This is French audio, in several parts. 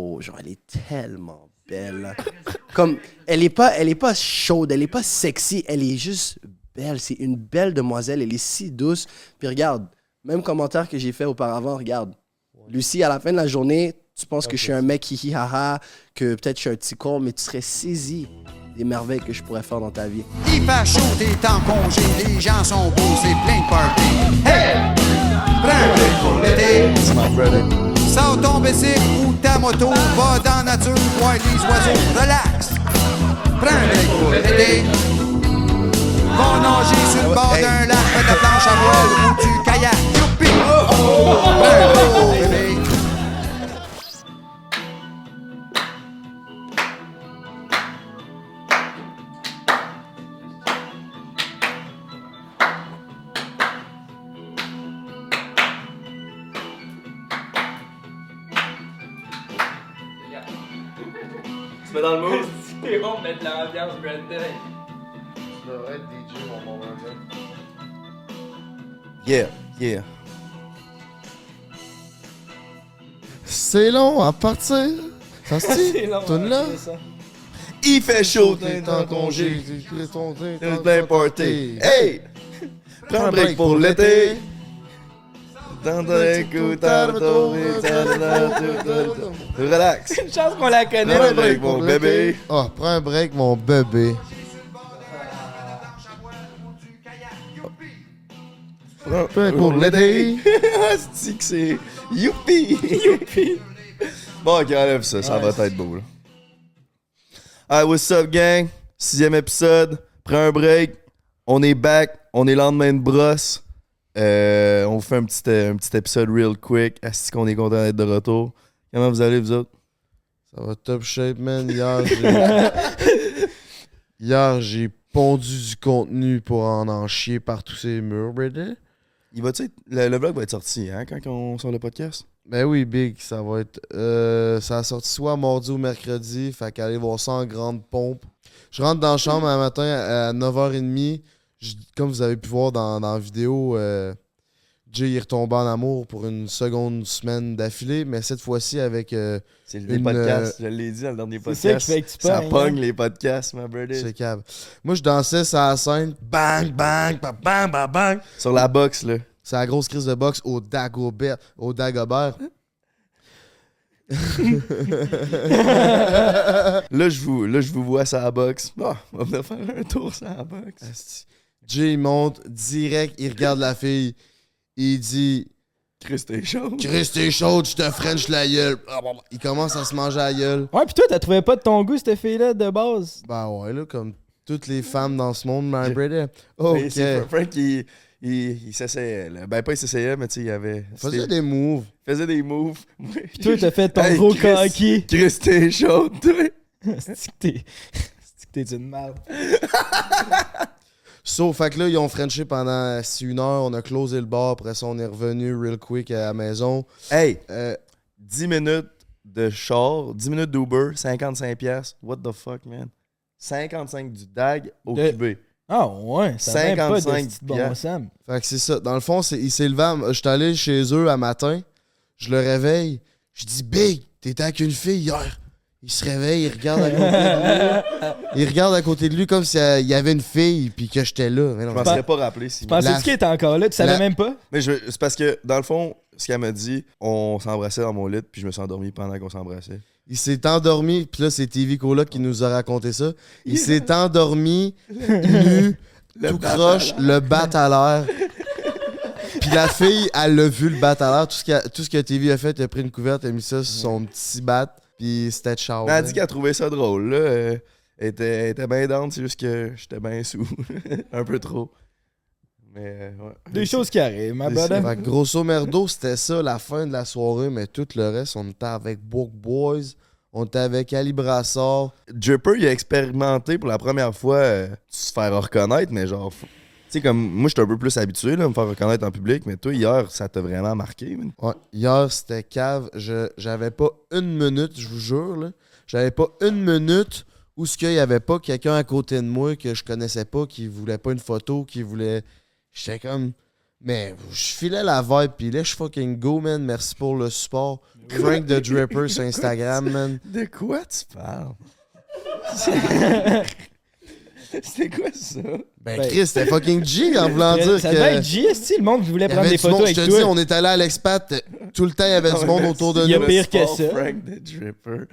trop. Genre, elle est tellement belle. Comme, elle est pas, elle est pas chaude, elle est pas sexy, elle est juste belle. C'est une belle demoiselle, elle est si douce. Puis regarde, même commentaire que j'ai fait auparavant, regarde. Lucie, à la fin de la journée, tu penses que je suis un mec hihi haha, que peut-être je suis un petit con, mais tu serais saisi des merveilles que je pourrais faire dans ta vie. Il fait chaud, t'es en congé, les gens sont beaux, c'est plein de party. Hey! Prends un pour l'été. Sors ton bicycle ou ta moto, va dans la nature, voir les oiseaux, relax. Prends un break pour l'été. Va nager sur le bord d'un lac, fais de planche à voile ou du kayak. Youpi! Prends l'ambiance Brandon. Tu devrais être DJ, mon bon Brandon. Yeah, yeah. C'est long à partir. Ça se dit? Là. Il fait chaud, T'es t'es en en congé. T'es ton- t'es T'es ton- plein ton- party. t'es- Hey! Prends un break pour l'été. Relax. Une chance qu'on la connaît. Prends un break, mon bébé. Oh, prends un break, mon bébé. Prends un break pour l'été. C'est que c'est. Youpi! Youpi! Bon, ok, enlève ça, ça va être beau, là. Alright, what's up, gang? Sixième épisode. Prends un break. On est back. On est lendemain de brosse. Euh, on vous fait un petit, euh, un petit épisode real quick. Est-ce qu'on est content d'être de retour? Comment vous allez, vous autres? Ça va top shape, man. Hier, j'ai... Hier, j'ai pondu du contenu pour en en chier par tous ces murs, brother. Il va le, le vlog va être sorti, hein, quand on sort le podcast? Ben oui, Big, ça va être. Euh, ça a sorti soit mardi ou mercredi, fait qu'allez voir ça en grande pompe. Je rentre dans la chambre un matin à 9h30. Je- comme vous avez pu voir dans, dans la vidéo, euh, Jay est retombé en amour pour une seconde semaine d'affilée, mais cette fois-ci avec euh, C'est les Une, podcasts, je l'ai dit dans le dernier C'est ça qui podcast. fait que tu Ça pognes, pogne hein? les podcasts, ma brother. ce cave. Moi, je dansais sur la scène, bang, bang, bang, bang, bang, bang. Sur la boxe, là. C'est la grosse crise de boxe au Dagobert. Au Dagobert. Là, je vous, là, je vous vois sur la boxe. Bon, on va venir faire un tour sur la boxe. Asti. Jay il monte direct, il regarde la fille. Il dit Chris, t'es chaud. Chris, t'es chaude, je te French la gueule. Il commence à se manger la gueule. Ouais, pis toi, t'as trouvé pas de ton goût, cette fille-là, de base? Ben ouais, là, comme toutes les femmes dans ce monde, my brother. Mais Ok. Fra- Frank, il, il, il s'essayait. là. Ben, pas il s'essayait, mais tu sais, il avait. Faisait des moves. il faisait des moves. Pis toi, t'as fait ton Hey, gros Chris. coquille. Chris, t'es chaud, toi. C'est que t'es. C'est que t'es une merde. So, fait que là, ils ont Frenché pendant 6 une heure. On a closé le bar. Après ça, on est revenu real quick à la maison. Hey, Euh, 10 minutes de char, 10 minutes d'Uber, 55$. piastres. What the fuck, man? 55 du DAG au De- QB. Ah ouais, ça va même pas de 55 bon. Fait que c'est ça. Dans le fond, c'est, il s'est levé. Je suis allé chez eux à matin. Je le réveille. Je dis Big, t'étais avec une fille hier. Il se réveille, il regarde à côté de lui. Il regarde à côté de lui comme s'il y avait une fille puis que j'étais là. Mais non, Je m'en serais pas rappelé si. Pensais-tu La- qu'il était encore là? Tu savais la- même pas? Mais je- c'est parce que, dans le fond, ce qu'elle m'a dit, on s'embrassait dans mon lit, puis je me suis endormi pendant qu'on s'embrassait. Il s'est endormi, puis là, c'est TV Cola qui nous a raconté ça. Il s'est endormi, nu, tout croche, le bat à l'air. Puis la fille, elle l'a vu le bat à l'air. Tout ce que, tout ce que TV a fait, elle a pris une couverte, elle a mis ça sur son petit bat, puis c'était. Mais elle a dit qu'elle trouvait ça drôle, là. euh, Elle était, elle était bien down, c'est juste que j'étais bien sous. Un peu trop. Mais, euh, ouais. Des choses qui arrivent, ma bonne. Fait que grosso merdo, c'était ça la fin de la soirée, mais tout le reste, on était avec Book Boys, on était avec Ali Brassard. Dripper, il a expérimenté pour la première fois euh, se faire reconnaître, mais genre. Sais, comme moi, j'étais un peu plus habitué là, à me faire reconnaître en public, mais toi, hier, ça t'a vraiment marqué. man. Ouais, hier, c'était cave. Je, j'avais pas une minute, je vous jure, là. J'avais pas une minute où ce qu'il y avait pas quelqu'un à côté de moi que je connaissais pas, qui voulait pas une photo, qui voulait. J'étais comme. Mais je filais la vibe, pis là, je fucking go, man. Merci pour le support. Frank the Dripper sur Instagram, man. De quoi tu parles? C'était quoi ça? Ben, Ben- Chris, c'était fucking G en voulant dire ça que. devait être J, esti, le monde voulait prendre des du monde, photos je avec te dis, toi. on est allé à l'expat, tout le temps, il y avait du monde autour de Il y a nous. pire que ça. Frank the Dripper.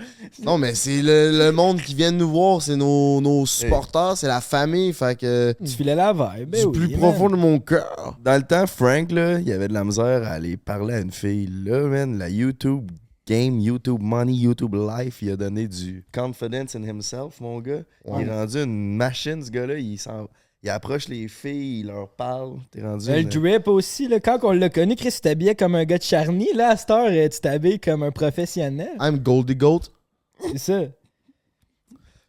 Non, mais c'est le, le monde qui vient nous voir, c'est nos, nos supporters, c'est la famille, fait que. Tu filais la vibe. ben du oui, plus man. profond de mon cœur. Dans le temps, Frank, là, il avait de la misère à aller parler à une fille. Là, man, la YouTube game, YouTube money, YouTube life, il a donné du confidence in himself, mon gars. Ouais. Il est rendu une machine, ce gars-là. Il, s'en- il approche les filles, il leur parle. T'es rendu. Ben, Le une- drip aussi, là, quand on l'a connu, Chris, tu t'habillais comme un gars de Charny. Là, à cette heure, euh, tu t'habilles comme un professionnel. I'm Goldie Goat. C'est ça.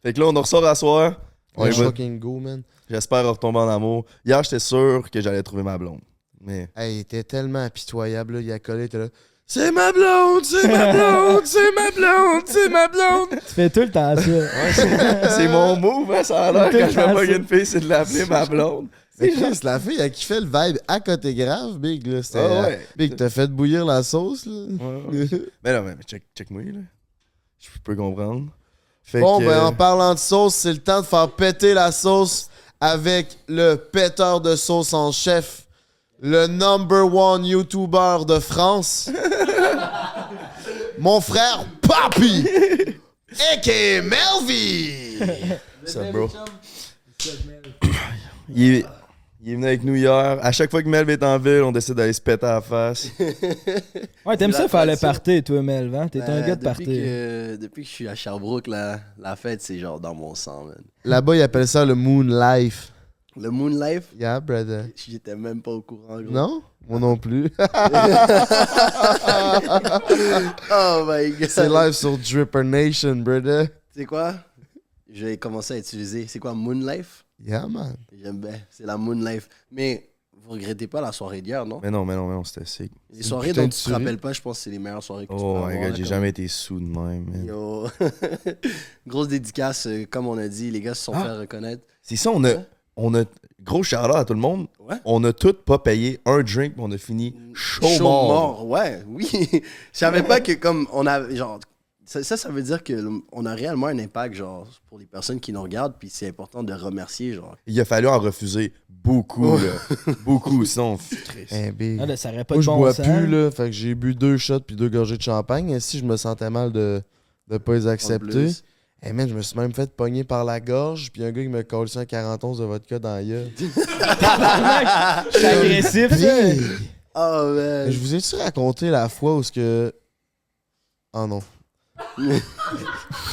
Fait que là, on en ressort à soir. On fucking go, man. J'espère retomber en amour. Hier, j'étais sûr que j'allais trouver ma blonde. Mais. Hey, il était tellement impitoyable, là. Il a collé, il était là. C'est ma blonde, c'est ma blonde, c'est ma blonde, c'est ma blonde. Tu fais tout le temps ça. c'est mon move, hein, ça a l'air quand je me pas une fille, c'est de l'appeler ma blonde. Mais Chris, la fille, elle kiffait le vibe à côté grave, Big, là. C'était. Ah ouais. Big, t'as fait bouillir la sauce, là. Ouais, ouais. mais non, mais check, check moi, là. Je peux comprendre. Fait Bon, que, ben, euh, en parlant de sauce, c'est le temps de faire péter la sauce avec le péteur de sauce en chef, le number one YouTuber de France, mon frère Papi, a.k.a. Melvy. ça, bro. il, est, il est venu avec nous hier. À chaque fois que Melv est en ville, on décide d'aller se péter à la face. Ouais, t'aimes ça faire le party, toi, Melv, hein? T'es un Ben, gars de depuis party. Que, depuis que je suis à Sherbrooke, la, la fête, c'est genre dans mon sang, man. Là-bas, ils appellent ça le Moon Life. Le Moon Life, Yeah, brother. j'étais même pas au courant, gros. Non? Moi non plus. Oh my god. c'est live sur Dripper Nation, brother. C'est quoi? Je vais commencer à utiliser. C'est quoi, Moon Life? Yeah, man. J'aime bien. C'est la Moon Life. Mais vous regrettez pas la soirée d'hier, non? Mais non, mais non, mais non, c'était sick. Les soirées dont tu te rappelles pas, je pense que c'est les meilleures soirées que tu peux Oh my god, j'ai jamais été sous de même, man. Yo. Grosse dédicace, euh, comme on a dit, les gars se sont Ah. fait reconnaître. C'est ça, on a, on a. Gros shout à tout le monde. Ouais. On a tous pas payé un drink, mais on a fini chaud, Chaud mort. ouais, oui. Je savais pas que comme on a genre ça, ça, ça veut dire que le- on a réellement un impact genre pour les personnes qui nous regardent puis c'est important de remercier genre. Il a fallu en refuser beaucoup, là. beaucoup, sinon. Christ. Eh, big. Ah, là, ça aurait pas Moi, de je bon bois sens. plus, là. Fait que j'ai bu deux shots puis deux gorgées de champagne. Et si je me sentais mal de ne pas les En accepter. Eh, man, je me suis même fait pogner par la gorge. Puis un gars qui me colle ça un 41 de vodka dans la gueule. C'est agressif, ça. Big. Oh Mais man. Je vous ai-tu raconté la fois où ce que. Oh non.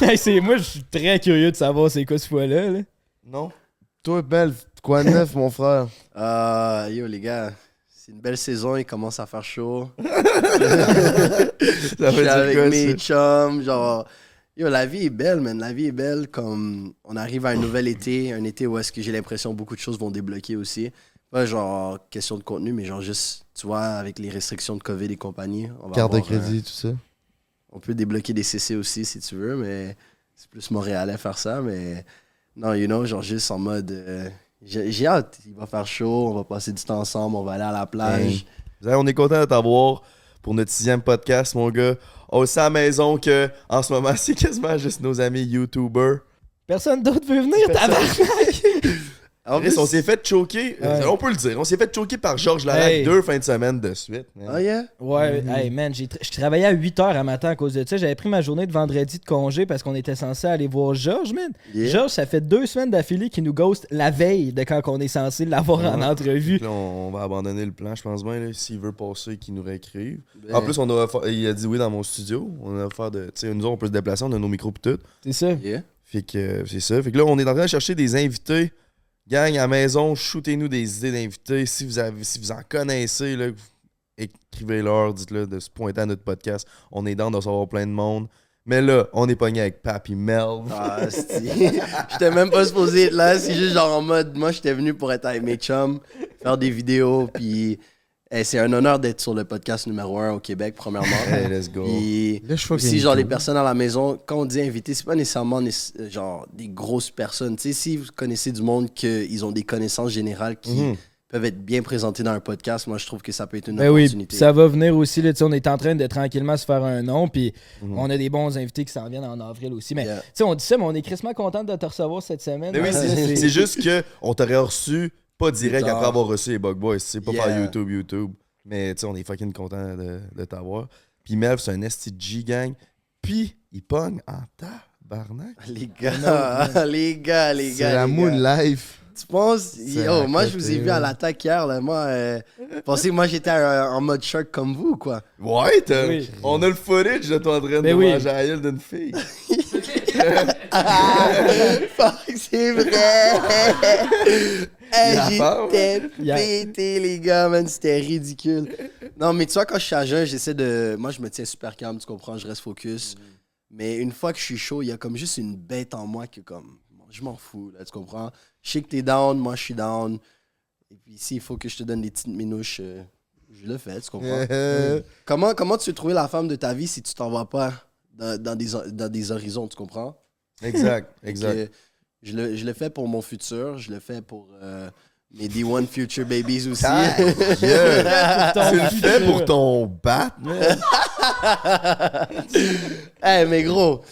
Hey, c'est- moi, je suis très curieux de savoir c'est quoi ce fois-là. là. Non? Toi, Belle, quoi de neuf, mon frère? Ah, yo les gars, c'est une belle saison, il commence à faire chaud. Ça Je suis avec quoi, mes ça? chums, genre yo la vie est belle man, la vie est belle comme on arrive à un nouvel été, un été où est-ce que j'ai l'impression beaucoup de choses vont débloquer aussi. Pas genre question de contenu, mais genre juste tu vois avec les restrictions de Covid et compagnie, on va Carte de avoir, crédit, tout ça. euh, on peut débloquer des CC aussi si tu veux, mais c'est plus montréalais faire ça, mais non, you know, genre juste en mode euh, j'ai hâte, il va faire chaud, on va passer du temps ensemble, on va aller à la plage. Hey. On est content de t'avoir pour notre sixième podcast, mon gars. On sait à la maison que en ce moment, c'est quasiment juste nos amis YouTubers. Personne d'autre veut venir, tabarnak. En plus- on s'est fait choquer, Ouais. on peut le dire, on s'est fait choquer par Georges Larac Hey. deux fins de semaine de suite. man. Ah yeah? Ouais, Mhm. hey man, j'ai tra- je travaillais à 8 h à matin à cause de ça. J'avais pris ma journée de vendredi de congé parce qu'on était censé aller voir Georges, man. Yeah. Georges, ça fait deux semaines d'affilée qu'il nous ghost la veille de quand on est censé l'avoir en entrevue. Là, on va abandonner le plan, je pense bien. S'il veut passer, qu'il nous réécrive. Ben, En plus, on a il a dit oui dans mon studio. On a faire de. Tu sais, nous autres, on peut se déplacer, on a nos micros pis tout. C'est ça. yeah. Fait que euh, c'est ça. Fait que là, on est en train de chercher des invités. Gang à la maison, shootez-nous des idées d'invités. Si vous avez, si vous en connaissez, écrivez-leur, dites-le de se pointer à notre podcast. On est dans de recevoir plein de monde. Mais là, on est pogné avec Papi Mel. Ah. J'étais même pas supposé être là. C'est juste genre en mode, moi, j'étais venu pour être avec mes chums, faire des vidéos, puis eh, c'est un honneur d'être sur le podcast numéro 1 au Québec, premièrement. Hey, let's go. Puis Là, je suis aussi, fucking genre, les personnes à la maison, quand on dit invité, c'est pas nécessairement nécess- genre des grosses personnes. Tu sais, si vous connaissez du monde qu'ils ont des connaissances générales qui Mhm. peuvent être bien présentés dans un podcast, moi, je trouve que ça peut être une Ben opportunité. ça va venir aussi. Là, tu sais, on est en train de tranquillement se faire un nom, puis Mhm. on a des bons invités qui s'en viennent en avril aussi. Mais Yeah. tu sais, on dit ça, mais on est crissement content de te recevoir cette semaine. Mais oui, Hein, c'est c'est juste que on t'aurait reçu pas direct après avoir reçu les Bug Boys. C'est pas par. YouTube, YouTube. Mais tu sais, on est fucking content de, de t'avoir. Puis Melv, c'est un STG gang. Puis il pogne en tabarnak. Les gars, les gars, les C'est gars. la les Moon gars. Life. Tu penses? C'est Yo, moi, je vous ai vu à l'attaque hier, là. Moi, euh, pensez que moi, j'étais euh, en mode shark comme vous, quoi? Ouais, t'as- Oui. on a le footage de toi en train de oui. manger à la gueule d'une fille. Fuck, c'est vrai! J'étais pété, les gars, man. C'était ridicule. Non, mais tu vois, quand je suis à jeun, j'essaie de. Moi, je me tiens super calme, tu comprends? Je reste focus. Mais une fois que je suis chaud, il y a comme juste une bête en moi qui est comme. je m'en fous, là, tu comprends? Je sais que t'es down, moi, je suis down. Et puis, s'il faut que je te donne des petites minouches, euh, je le fais, tu comprends? Euh, Comment, comment tu veux trouver la femme de ta vie si tu t'en vas pas dans, dans des, dans des horizons, tu comprends? Exact, exact. Je, le, je le fais pour mon futur, je le fais pour euh, mes D1 Future Babies aussi. Ah, yeah. Tu le fais futur. pour ton bat? hey, mais gros,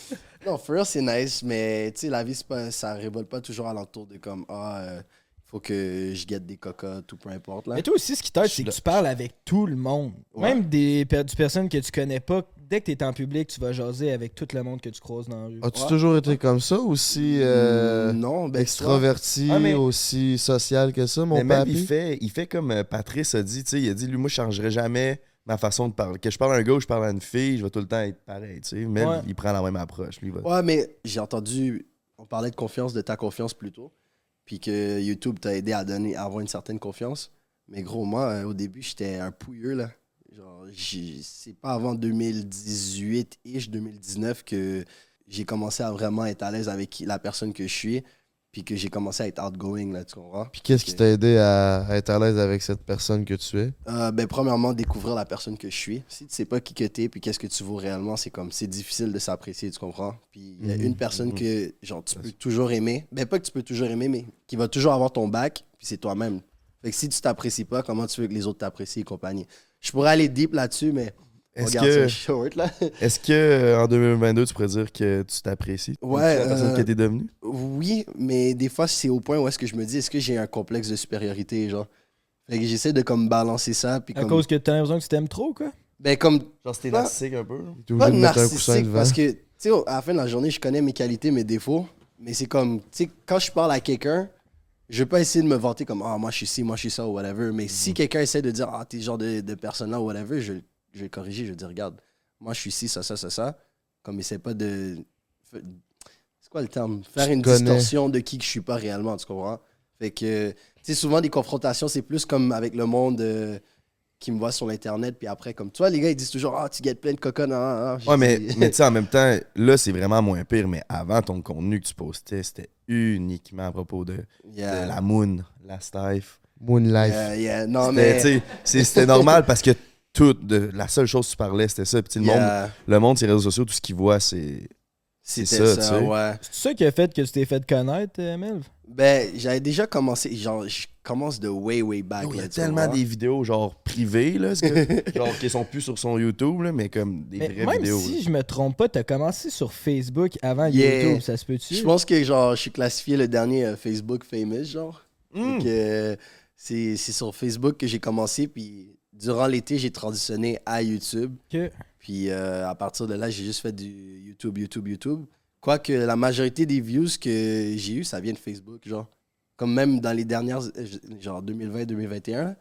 non, for real, c'est nice, mais tu sais, la vie, c'est pas, ça révolte pas toujours alentour de comme, ah, euh, faut que je guette des cocottes ou peu importe. Là. Mais toi aussi, ce qui t'aide, c'est que tu parles avec tout le monde. Ouais. Même des, per- des personnes que tu connais pas. Dès que tu es en public, tu vas jaser avec tout le monde que tu croises dans la rue. As-tu Ouais. toujours été comme ça, aussi euh, non, ben, extraverti, Ah, mais- aussi social que ça, mon Mais même, il fait, il fait comme euh, Patrice a dit, tu sais, il a dit, lui, moi, je changerai jamais ma façon de parler. Que je parle à un gars ou je parle à une fille, je vais tout le temps être pareil, tu sais. Ouais. il prend la même approche, lui. va- Ouais, mais j'ai entendu, on parlait de confiance, de ta confiance plutôt, puis que YouTube t'a aidé à donner, à avoir une certaine confiance. Mais gros, moi, euh, au début, j'étais un pouilleux, là. Genre, c'est pas avant 2018-ish, 2019 que j'ai commencé à vraiment être à l'aise avec la personne que je suis, puis que j'ai commencé à être outgoing, là, tu comprends? Puis qu'est-ce qui t'a aidé à, à être à l'aise avec cette personne que tu es? Euh, ben, premièrement, découvrir la personne que je suis. Si tu sais pas qui que t'es puis qu'est-ce que tu vaux réellement, c'est comme c'est difficile de s'apprécier, tu comprends? Puis il y a Mhm, une personne mhm. que genre tu peux toujours aimer. Ben pas que tu peux toujours aimer, mais qui va toujours avoir ton bac, puis c'est toi-même. Fait que si tu t'apprécies pas, comment tu veux que les autres t'apprécient et compagnie? Je pourrais aller deep là-dessus, mais Est-ce regarde que, ça short là. est-ce que euh, en 2022, tu pourrais dire que tu t'apprécies? Ouais, La personne euh, que t'es devenue? Oui, mais des fois c'est au point où est-ce que je me dis est-ce que j'ai un complexe de supériorité, genre? Fait que j'essaie de comme balancer ça puis À comme cause que tu as l'impression que tu t'aimes trop, quoi? ben comme Genre, c'était narcissique un peu. T'es pas narcissique parce que, tu sais, à la fin de la journée, je connais mes qualités, mes défauts. Mais c'est comme, tu sais, quand je parle à quelqu'un, je vais pas essayer de me vanter comme, ah, moi je suis ci, moi je suis ça ou whatever. Mais si Mhm. quelqu'un essaie de dire, ah, t'es ce genre de, de personne-là ou whatever, je, je vais corriger, je vais dire, regarde, moi je suis ci, ça, ça, ça, ça. Comme, essaie pas de. C'est quoi le terme? Faire une connais. distorsion de qui que je suis pas réellement, tu comprends? Fait que, tu sais, souvent des confrontations, c'est plus comme avec le monde. euh, qui me voit sur l'internet puis après comme toi les gars ils disent toujours ah tu gagnes plein de cocottes ah, ah, ah. Ouais, mais, mais tu sais, en même temps, là, c'est vraiment moins pire. Mais avant, ton contenu que tu postais, c'était uniquement à propos de, Yeah. de la moon, la stife. Moon Life. Yeah, yeah. Non, C'était, mais. tu sais, c'est- C'était normal parce que tout, de, la seule chose que tu parlais, c'était ça. Puis le, monde, le monde, ses réseaux sociaux, tout ce qu'ils voient, c'est. c'est ça, ça, tu sais. ouais. C'est ça qui a fait que tu t'es fait connaître, euh, Melv? Ben, j'avais déjà commencé. Genre, je commence de way, way back. Il y a tellement des vidéos, genre, privées, là, que- genre, qui sont plus sur son YouTube, là, mais comme des Mais vraies même vidéos. si là. je me trompe pas, t'as commencé sur Facebook avant Yeah. YouTube, ça se peut-tu? Je pense que, genre, je suis classifié le dernier euh, Facebook famous, genre. Hmm. Euh, c'est c'est sur Facebook que j'ai commencé, puis durant l'été, j'ai transitionné à YouTube. Puis euh, à partir de là, j'ai juste fait du YouTube, YouTube, YouTube. Quoique la majorité des views que j'ai eu, ça vient de Facebook, genre. Comme même dans les dernières, genre 2020-2021,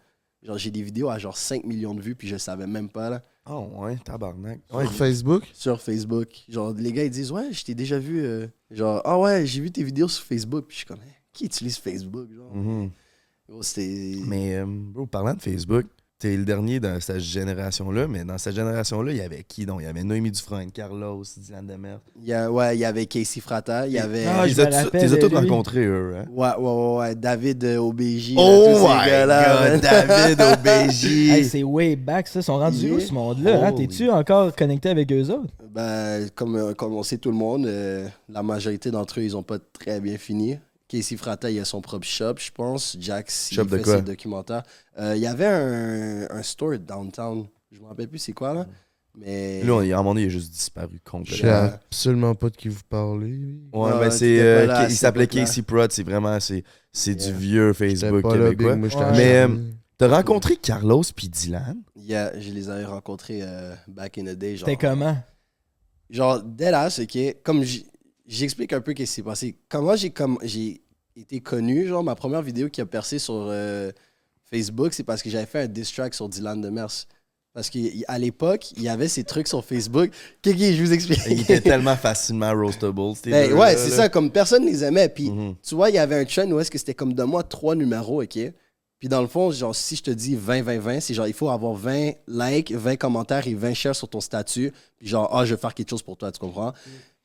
genre j'ai des vidéos à genre 5 millions de vues, puis je savais même pas, là, Oh, ouais, tabarnak. Sur Ouais, Facebook? sur Facebook. Genre, les gars, ils disent, ouais, je t'ai déjà vu, euh, genre, ah ouais, j'ai vu tes vidéos sur Facebook, puis je suis comme, Hey, qui utilise Facebook, genre? Gros, c'était... Mais, euh, bro, parlant de Facebook, t'es le dernier dans cette génération-là, mais dans cette génération-là, il y avait qui donc? Il y avait Noémie Dufresne, Carlos, Dylan Demers. Il y a, ouais, il y avait Casey Frata, il y avait... Ah, as de tous rencontrés, eux, hein? Ouais, ouais, ouais, ouais, David euh, OBJ. là, Oh tous ces my god, David OBJ. Hey, c'est way back, ça. Ils sont rendus Yeah. où, ce monde-là? hein? T'es-tu encore connecté avec eux autres? Ben, comme, euh, comme on sait tout le monde, euh, la majorité d'entre eux, ils ont pas très bien fini. Casey Frata, il a son propre shop, je pense. Jax, il Shop de fait quoi? ses documentaires. Euh, il y avait un, un store downtown. Je me rappelle plus c'est quoi, là. Mais. Là, on- à un moment donné, il a juste disparu Je complètement. sais absolument pas de qui vous parlez. lui. Ouais, Ouais, ben t'étais c'est. pas euh, là à il cette s'appelait époque-là. Casey Prod, c'est vraiment. C'est c'est du Yeah. vieux J'étais Facebook pas là, québécois. Big, moi, j'étais Ouais. à Mais, Charny. euh, T'as rencontré Carlos puis Dylan? Yeah, je les avais rencontrés euh, back in the day. genre- C'était comment? Genre, deadass, ok. Comme j'- j'explique un peu ce qui s'est passé. Comment j'ai comme j'ai été connu, genre, ma première vidéo qui a percé sur euh, Facebook, c'est parce que j'avais fait un diss track sur Dylan Demers. Parce qu'à l'époque, il y avait ces trucs sur Facebook. Kiki, je vous explique. Il était tellement facilement roastable. Ben, ouais, c'est ça. Comme personne les aimait. Puis, Mhm. tu vois, il y avait un trend où est-ce que c'était comme de moi trois numéros, ok? Puis dans le fond, genre, si je te dis 20, 20, 20, c'est genre, il faut avoir 20 likes, 20 commentaires et 20 shares sur ton statut. Puis genre, ah, je vais faire quelque chose pour toi, tu comprends?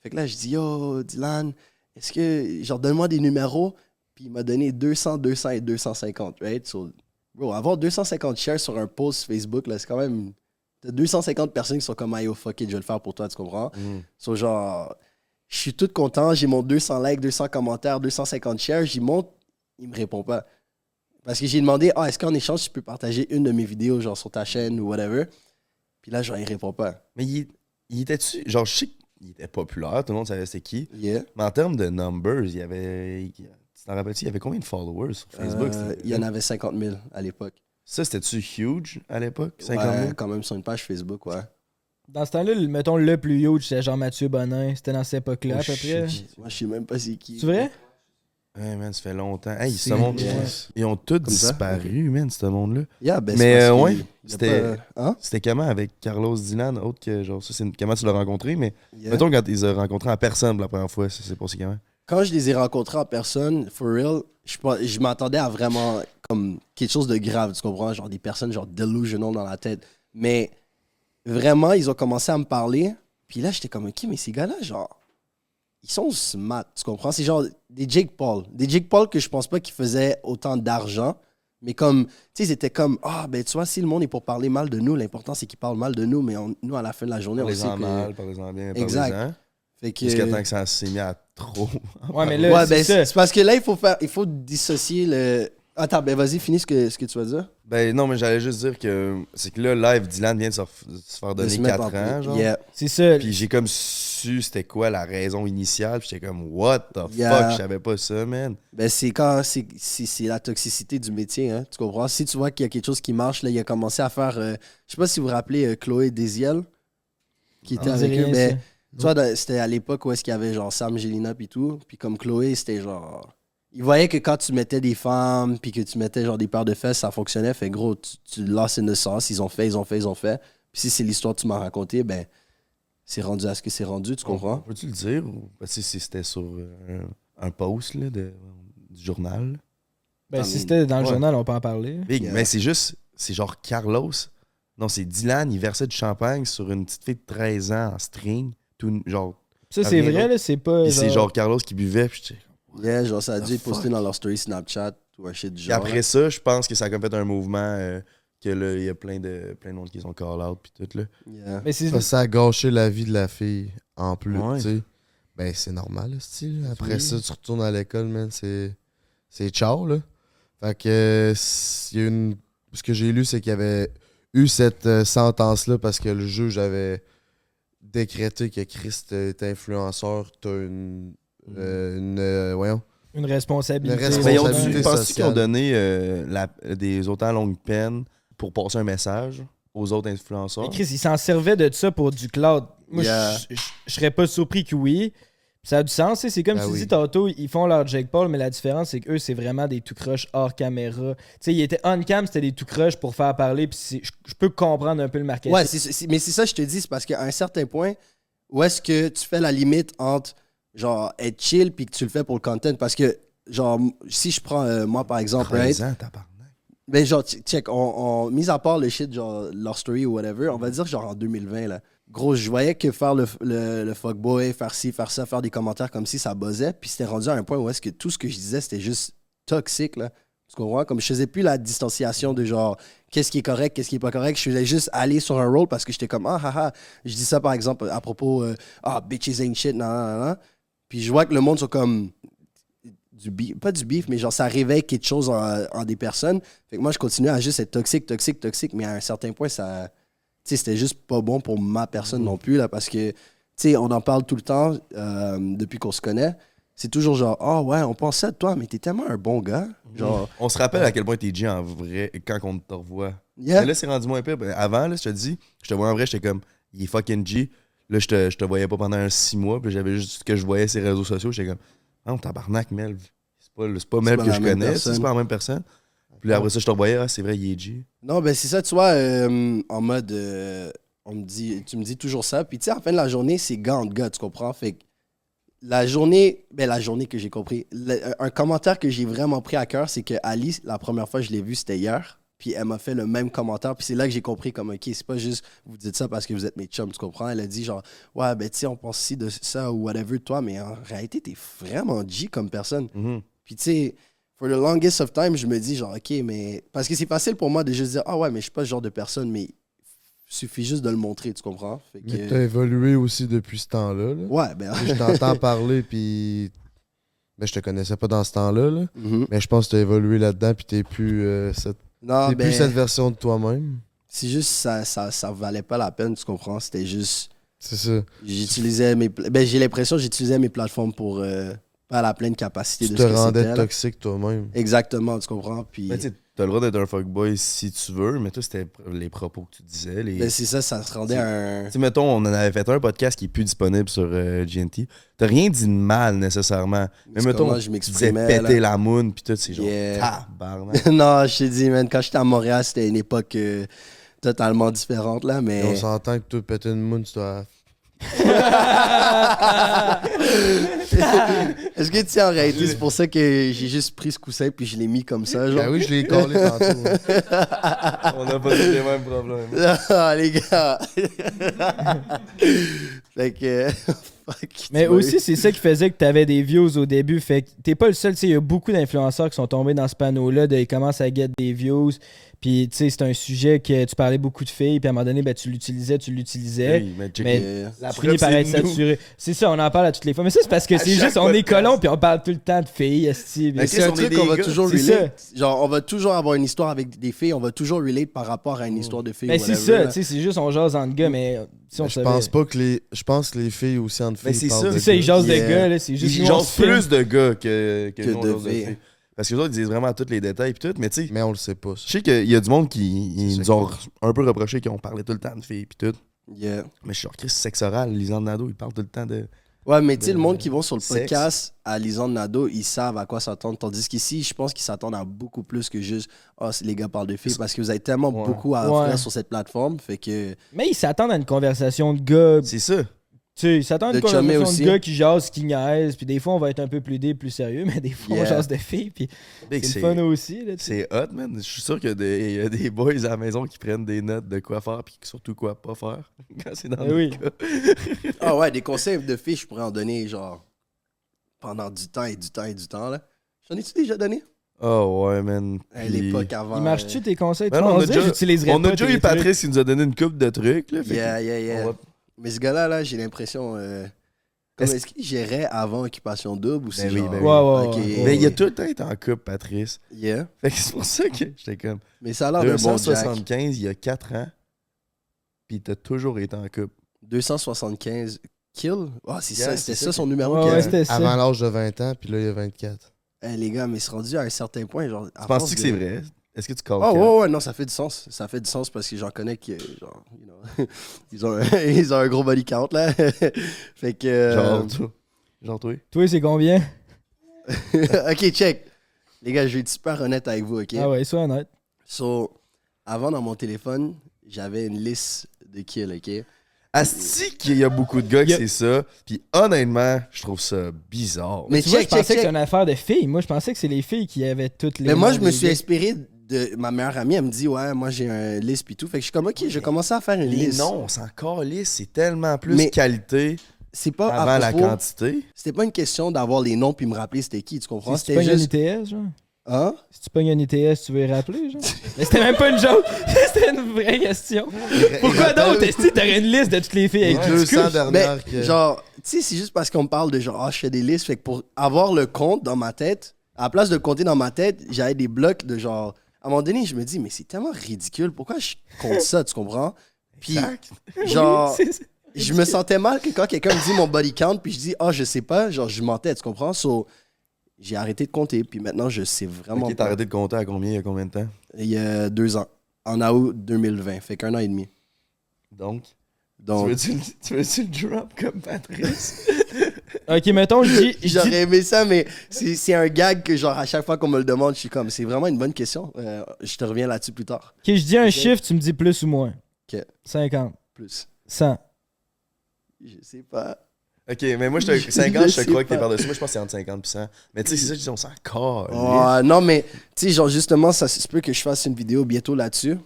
Fait que là, je dis, yo, Dylan, est-ce que, genre, donne-moi des numéros. Puis il m'a donné 200, 200 et 250, right? So, bro, avoir 250 shares sur un post Facebook, là, c'est quand même. T'as 250 personnes qui sont comme, ah, yo, fuck it, je vais le faire pour toi, tu comprends? Mhm. So, genre, je suis tout content, j'ai mon 200 likes, 200 commentaires, 250 shares, j'y monte, il me répond pas. Parce que j'ai demandé, ah, est-ce qu'en échange, tu peux partager une de mes vidéos, genre sur ta chaîne ou whatever? Puis là, genre, il répond pas. Mais il, il était-tu. Genre, je sais qu'il était populaire, tout le monde savait c'était qui. Yeah. Mais en termes de numbers, il y avait. il- Tu t'en rappelles-tu, il y avait combien de followers sur Facebook? Euh, il y en avait 50 000 à l'époque. Ça, c'était-tu huge à l'époque? 50 Ouais, 000? quand même sur une page Facebook, ouais. Dans ce temps-là, mettons le plus huge, c'était genre Mathieu Bonin. C'était dans cette époque-là, à Oh, peu près. shit. Moi, je sais même pas c'est qui. C'est vrai? Ouais, man, ça fait longtemps. Hey, ce monde, Yeah. ils ont tous Comme ça? disparu, man, ce monde-là. Yeah, ben, Mais, euh, ouais, c'était- pas- Hein? C'était comment avec Carlos Dylan, autre que genre ça, c'est comment tu l'as rencontré, mais Yeah. mettons quand ils les ont rencontrés en personne pour la première fois, ça s'est passé comment? quand je les ai rencontrés en personne, for real, je, je m'attendais à vraiment comme quelque chose de grave, tu comprends? Genre des personnes genre delusional dans la tête. Mais vraiment, ils ont commencé à me parler. Puis là, j'étais comme, OK, mais ces gars-là, genre, ils sont smart, tu comprends? C'est genre des Jake Paul. Des Jake Paul que je pense pas qu'ils faisaient autant d'argent. Mais comme, tu sais, ils étaient comme, ah, ben, tu vois, si le monde est pour parler mal de nous, l'important, c'est qu'ils parlent mal de nous. Mais on- nous, à la fin de la journée, on sait que... mal, parlez-en bien, Exact. parlez-en. Fait que... Jusqu'à temps que ça s'est mis à trop. Ouais, mais là, Ouais, c'est ben, ça. c'est c'est parce que là, il faut faire, il faut dissocier le. Attends, ben vas-y, finis ce que, ce que tu vas dire. Ben non, mais j'allais juste dire que c'est que là, live, Dylan vient de se, ref- de se faire De donner se mettre 4 en- ans, genre. Yeah. C'est ça. Puis j'ai comme su c'était quoi la raison initiale, puis j'étais comme what the Yeah. fuck, je savais pas ça, man. Ben c'est quand c'est c'est- c'est la toxicité du métier, hein. Tu comprends? Si tu vois qu'il y a quelque chose qui marche, là, il a commencé à faire. euh, je sais pas si vous vous rappelez euh, Chloé Desiel, qui était dit avec eux. ça. tu vois, c'était à l'époque où est-ce qu'il y avait genre Sam Gélina puis tout. Puis comme Chloé, c'était genre. Il voyait que quand tu mettais des femmes, puis que tu mettais genre des paires de fesses, ça fonctionnait. Fait gros, tu, tu lasses une sauce. Ils ont fait, ils ont fait, ils ont fait. Puis si c'est l'histoire que tu m'as racontée, ben c'est rendu à ce que c'est rendu, tu comprends? Peux-tu le dire? ou- Parce que si c'était sur euh, un, un post là, de, du journal? Ben, si c'était dans le ouais. journal, on peut en parler. Big, Yeah. mais c'est juste, c'est genre Carlos. Non, c'est Dylan, il versait du champagne sur une petite fille de 13 ans en string. Tout, genre, Ça, c'est vrai, là, c'est pas. Puis c'est genre Carlos qui buvait, puis Yeah, genre ça a dû être posté dans leur story Snapchat ou un shit du genre. après ça, je pense que ça a comme fait un mouvement euh, que là, il y a plein de, plein de monde qui sont call out, puis tout, là. Yeah. Mais c'est. Parce que ça a gâché la vie de la fille en plus, Ouais. tu sais. Ben, c'est normal, le style. Après Oui. ça, tu retournes à l'école, man, c'est... C'est ciao, là. Fait que... il y a une... Ce que j'ai lu, c'est qu'il y avait eu cette euh, sentence-là parce que le juge avait décrété que Christ est influenceur. T'as une... euh, une... euh, voyons. Une responsabilité. Une Mais ils ont Responsabilité dû, penses-tu qu'ils ont donné euh, la- des autants longues peines pour passer un message aux autres influenceurs? Mais Chris, il s'en servait de ça pour du cloud. Moi, Yeah. je- je je serais pas surpris que oui. Ça a du sens, tu sais, c'est comme Ben tu oui. dis tantôt, ils font leur Jake Paul, mais la différence, c'est qu'eux, c'est vraiment des tout croches hors caméra. Tu sais, ils étaient on-cam, c'était des tout croches pour faire parler, puis c'est- je je peux comprendre un peu le marketing. Ouais, c'est- c'est- mais c'est ça que je te dis, c'est parce qu'à un certain point, où est-ce que tu fais la limite entre genre être chill puis que tu le fais pour le content? Parce que, genre, si je prends euh, moi par exemple, right? 13 ans, tabarnak. Ben, genre, check, on, on, mis à part le shit, genre, leur story ou whatever, on va dire, genre, en 2020, là. Gros, je voyais que faire le, le, le fuckboy, faire ci, faire ça, faire des commentaires comme si ça buzzait, puis c'était rendu à un point où est-ce que tout ce que je disais, c'était juste toxique, là. Tu comprends? Comme je faisais plus la distanciation de genre, qu'est-ce qui est correct, qu'est-ce qui est pas correct. Je faisais juste aller sur un rôle parce que j'étais comme, ah, ah, ah. Je dis ça, par exemple, à propos, euh, ah, bitches ain't shit, nan, nan, nan. Puis je vois que le monde sont comme, du beef, pas du beef, mais genre ça réveille quelque chose en, en des personnes. Fait que moi, je continuais à juste être toxique, toxique, toxique, mais à un certain point, ça. Tu sais, c'était juste pas bon pour ma personne non plus, là, parce que, tu sais, on en parle tout le temps euh, depuis qu'on se connaît. C'est toujours genre, oh ouais, on pensait à toi, mais t'es tellement un bon gars. Genre, On se rappelle à quel point t'es G en vrai quand on te revoit. yeah. Là, c'est rendu moins pire. Ben, Avant, là, je te dis, je te vois en vrai, j'étais comme, il est fucking G. Là, je te, je te voyais pas pendant un six mois, puis j'avais juste que je voyais ses réseaux sociaux, j'étais comme, ah, tabarnak, Mel. C'est pas, c'est pas Mel pas que je connais, c'est pas la même personne. Puis après ça, je te revoyais, ah, c'est vrai, G. Non, ben c'est ça, tu vois, euh, en mode, euh, on me dit, tu me dis toujours ça. Puis tu sais, à la fin de la journée, c'est gars entre gars, tu comprends? Fait que la journée, ben la journée que j'ai compris, le- un commentaire que j'ai vraiment pris à cœur, c'est que Alice, la première fois que je l'ai vue, c'était hier. Puis elle m'a fait le même commentaire. Puis c'est là que j'ai compris comme, OK, c'est pas juste vous dites ça parce que vous êtes mes chums, tu comprends? Elle a dit genre, ouais, ben tu sais, on pense ci de ça ou whatever de toi, mais en réalité, t'es vraiment G comme personne. Mhm. Puis tu sais, for the longest of time, je me dis genre, OK, mais. Parce que c'est facile pour moi de juste dire, ah ouais, mais je suis pas ce genre de personne, mais il suffit juste de le montrer, tu comprends? Fait que- Mais t'as évolué aussi depuis ce temps-là. là. Ouais, ben. Je t'entends parler, puis. Mais je te connaissais pas dans ce temps-là, là. Mhm. Mais je pense que t'as évolué là-dedans, puis t'es plus, euh, cette... Non, t'es ben. plus cette version de toi-même? C'est juste, ça, ça, ça valait pas la peine, tu comprends? C'était juste. C'est ça. J'utilisais mes. Ben, j'ai l'impression que j'utilisais mes plateformes pour. euh, pas à la pleine capacité Tu de te ce que rendais toxique toi-même. Exactement, tu comprends? Puis. Mais t'as le droit d'être un fuckboy si tu veux, mais toi, c'était les propos que tu disais. Les... Ben, c'est ça, ça se rendait à un. Tu sais, mettons, on en avait fait un podcast qui est plus disponible sur euh, GNT. T'as rien dit de mal nécessairement. Mais mettons, je tu disais m'exprimais, péter la moune, pis tout, c'est genre, Yeah. tabarnak. non, je t'ai dit, man, quand j'étais à Montréal, c'était une époque euh, totalement différente, là, mais. Et on s'entend que toi, péter une moune, tu dois. Est-ce que tu sais, en réalité, c'est pour ça que j'ai juste pris ce coussin puis je l'ai mis comme ça, genre. Ben oui, je l'ai collé tantôt. hein. on n'a pas tous les mêmes problèmes. Ah, les gars. fait que. fuck, Mais tu aussi, c'est ça qui faisait que tu avais des views au début. Fait que t'es pas le seul. Tu sais, il y a beaucoup d'influenceurs qui sont tombés dans ce panneau-là. de- Ils commencent à get des views. Puis, tu sais, c'est un sujet que tu parlais beaucoup de filles. Puis, à un moment donné, ben, tu l'utilisais, tu l'utilisais. Oui, mais Mais- tu finis par c'est être saturé. C'est ça, on en parle à toutes les fois. Mais ça, c'est parce que c'est juste, on est colons, puis on parle tout le temps de filles. Mais c'est un truc qu'on va toujours c'est relate. Genre, on va toujours avoir une histoire avec des filles, on va toujours relate par rapport à une histoire de filles. Mais c'est whatever, ça, tu sais, c'est juste, on jase entre gars, mais euh, si on Mais je pense pas que les. Je pense que les filles aussi entre Mais filles. c'est ça. de C'est ça, ils jasent de gars, là. C'est juste Ils jasent plus de gars que, de filles. Parce que les autres, ils disent vraiment tous les détails pis tout, mais tu sais, Mais on le sait pas. ça. je sais qu'il y a du monde qui ils nous ont un peu reproché qu'ils ont parlé tout le temps de filles pis tout. Yeah. Mais je suis genre, Chris, sexe oral, Lisande Nadeau, il parle tout le temps de. Ouais, mais tu sais, le monde qui vont sur le sexe. podcast à Lisande Nado, ils savent à quoi s'attendre. Tandis qu'ici, je pense qu'ils s'attendent à beaucoup plus que juste Ah, les gars parlent de filles. Parce que vous avez tellement Ouais. beaucoup à Ouais. offrir sur cette plateforme. Fait que. Mais ils s'attendent à une conversation de gars. C'est ça. Tu sais, ils s'attendent à une conversation aussi. de gars qui jasent, qui niaisent. Puis des fois, on va être un peu plus dé, plus sérieux. Mais des fois, Yeah. on jase de filles. Puis c'est le fun aussi, là. tu sais. C'est hot, man. Je suis sûr qu'il y, a des- il y a des boys à la maison qui prennent des notes de quoi faire puis surtout quoi pas faire quand c'est dans Eh le oui. cas. Ah ouais, des conseils de filles, je pourrais en donner, genre, pendant du temps et du temps et du temps, là. J'en ai-tu déjà donné? Oh ouais, man. À l'époque avant. Il marche-tu tes conseils? Ben non, on on a déjà- On a déjà eu. Patrice qui nous a donné une coupe de trucs. Là, Yeah, yeah, yeah. on va- Mais ce gars-là, là, j'ai l'impression. euh, Est-ce- qu'il gérait avant Occupation Double ou c'est Ben oui, genre. ben oui. Mais il a tout le temps été en couple, Patrice. Yeah. Fait que c'est pour ça que j'étais comme Mais ça a l'air bon Jack. 275 il y a 4 ans. Puis t'as toujours été en couple. 275 kills. Ah, c'est Yeah, ça, c'est c'était ça son numéro. Ouais, qu'il ouais, avait. c'était ça. Avant l'âge de 20 ans, puis là, il y a 24. Eh, les gars, mais c'est rendu à un certain point. Genre, Tu penses-tu que de- c'est vrai? Est-ce que tu calls Oh, Cap? ouais, ouais, non, ça fait du sens. Ça fait du sens parce que j'en connais qui, genre, you know, ils, ont un, ils ont un gros body count, là. fait que. euh, Genre, toi. Genre, toi. Toi, c'est combien? ok, check. Les gars, je vais être super honnête avec vous, ok? Ah ouais, sois honnête. So, avant, dans mon téléphone, j'avais une liste de kills, ok? Asti qu'il y a beaucoup de gars qui c'est ça. Puis honnêtement, je trouve ça bizarre. Mais Tu vois, check, je pensais check, que c'est check. une affaire de filles. Moi, je pensais que c'est les filles qui avaient toutes les. Mais moi, je me suis gars. inspiré de ma meilleure amie. Elle me dit, ouais, moi, j'ai un liste puis tout. Fait que je suis comme, ok, je vais commencer à faire une Les liste. noms, on s'en calisse, c'est tellement plus Mais- qualité C'est pas avant à la quantité. C'était pas une question d'avoir les noms puis me rappeler c'était qui, tu comprends? C'est pas C'était une juste. ITS, genre? Hein? Si tu pognes un ITS, tu veux y rappeler, genre? Mais c'était même pas une joke. c'était une vraie question. Pourquoi d'autre? Est-ce que t'aurais une liste de toutes les filles Les avec du 200 cul? dernières Mais, que- genre, tu sais, c'est juste parce qu'on me parle de genre, ah, je fais des listes. Fait que pour avoir le compte dans ma tête, à la place de compter dans ma tête, j'avais des blocs de genre. À un moment donné, je me dis, mais c'est tellement ridicule. Pourquoi je compte ça, tu comprends? Puis, genre, je me sentais mal que quand quelqu'un me dit mon body count, puis je dis, ah, je sais pas, genre, je mentais, tu comprends? So, j'ai arrêté de compter, puis maintenant, je sais vraiment Ok, t'as arrêté de compter à combien, il y a combien de temps? Il y a deux ans, en août 2020, fait qu'un an et demi. Donc, Donc, tu veux-tu tu veux-tu le drop comme Patrice? Ok, mettons, je dis. je dis- J'aurais aimé ça, mais c'est c'est un gag que, genre, à chaque fois qu'on me le demande, je suis comme, c'est vraiment une bonne question. Euh, je te reviens là-dessus plus tard. Ok, je dis un chiffre, tu me dis plus ou moins. Ok. 50. Plus. 100. Je sais pas. Ok, mais moi, je te, Je 50, je sais te crois que t'es par-dessus. Moi, je pense que c'est entre 50 et 100. Mais tu sais, c'est ça, je dis, on s'en. Oh, non, mais, tu sais, genre, justement, ça se peut que je fasse une vidéo bientôt là-dessus.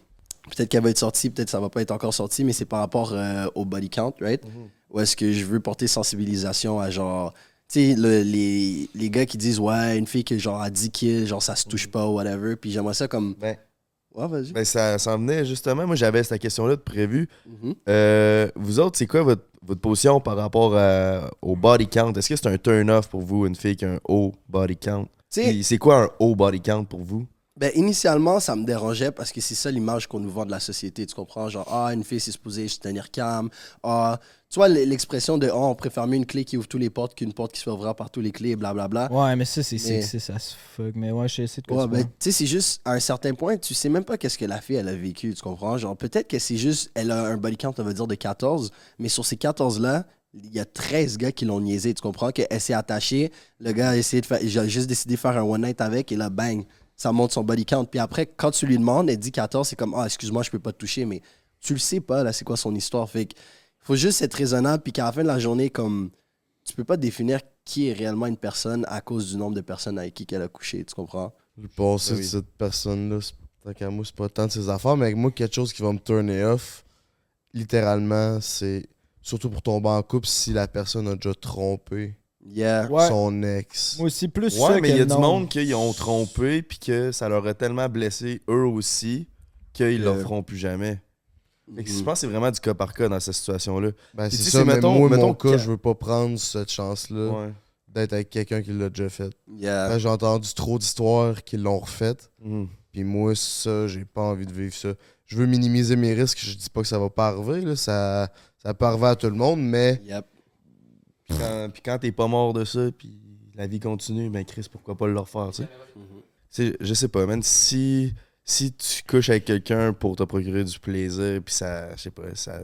Peut-être qu'elle va être sortie, peut-être ça va pas être encore sorti, mais c'est par rapport euh, au body count, right? Ou est-ce que je veux porter sensibilisation à genre. Tu sais, le- les, les gars qui disent, ouais, une fille qui est genre à 10 kills, genre ça se touche pas, ou whatever. Puis j'aimerais ça comme. Ben, Ouais, vas-y. ben ça s'en venait justement. Moi, j'avais cette question-là de prévu. Mhm. Euh, vous autres, c'est quoi votre, votre position par rapport à- au body count? Est-ce que c'est un turn-off pour vous, une fille qui a un haut body count? C'est quoi un haut body count pour vous? Ben, initialement, ça me dérangeait parce que c'est ça l'image qu'on nous vend de la société. Tu comprends? Genre, ah, une fille, c'est supposé se tenir calme. Ah, tu vois, l'expression de, ah, on préfère mieux une clé qui ouvre toutes les portes qu'une porte qui se fait ouvrir par tous les clés, blablabla. Ouais, mais ça, c'est Mais- ça se fuck. Mais ouais, je sais de quoi Ouais, tu ben, tu sais, c'est juste, à un certain point, tu sais même pas qu'est-ce que la fille, elle a vécu, tu comprends? Genre, peut-être que c'est juste, elle a un body count, on va dire, de 14, mais sur ces 14-là, il y a 13 gars qui l'ont niaisé, tu comprends? Qu'elle s'est attachée, le gars a essayé de faire, il a juste décidé de faire un one night avec, et là, bang, ça monte son body count. Puis après, quand tu lui demandes, elle dit 14, c'est comme, ah, excuse-moi, je peux pas te toucher, mais tu le sais pas, là, c'est quoi son histoire. Fait que, faut juste être raisonnable, puis qu'à la fin de la journée, comme, tu peux pas définir qui est réellement une personne à cause du nombre de personnes avec qui qu'elle a couché, tu comprends? Le passé Ben de oui. cette personne-là, tant qu'à moi, c'est pas tant de ses affaires, mais avec moi, quelque chose qui va me turner off, littéralement, c'est surtout pour tomber en couple si la personne a déjà trompé Yeah. Ouais. son ex. Moi aussi, plus ça Ouais, mais que il y a du monde qui ont trompé puis que ça leur a tellement blessé eux aussi qu'ils ne le feront plus jamais. Fait que Mhm. Je pense que c'est vraiment du cas par cas dans cette situation-là. Ben, Puis c'est tu sais, ça, c'est mais mettons- moi, mettons mon cas, que- je veux pas prendre cette chance-là Ouais. d'être avec quelqu'un qui l'a déjà fait. Yeah. Ben, J'ai entendu trop d'histoires qui l'ont refait, Mhm. puis moi, ça, j'ai pas envie de vivre ça. Je veux minimiser mes risques, je dis pas que ça va pas arriver, là, ça, ça peut arriver à tout le monde, mais Yep. Puis quand, puis quand t'es pas mort de ça, puis la vie continue, ben Chris, pourquoi pas le refaire, tu sais? C'est- Je sais pas, man, si, si tu couches avec quelqu'un pour te procurer du plaisir, puis ça, je sais pas, ça,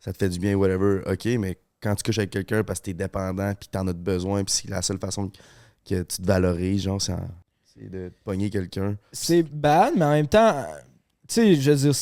ça te fait du bien, whatever, ok, mais quand tu couches avec quelqu'un parce que t'es dépendant, puis t'en as besoin, puis c'est la seule façon que tu te valorises, genre, c'est en- c'est de te pogner quelqu'un. C'est bad, mais en même temps, tu sais, je veux dire,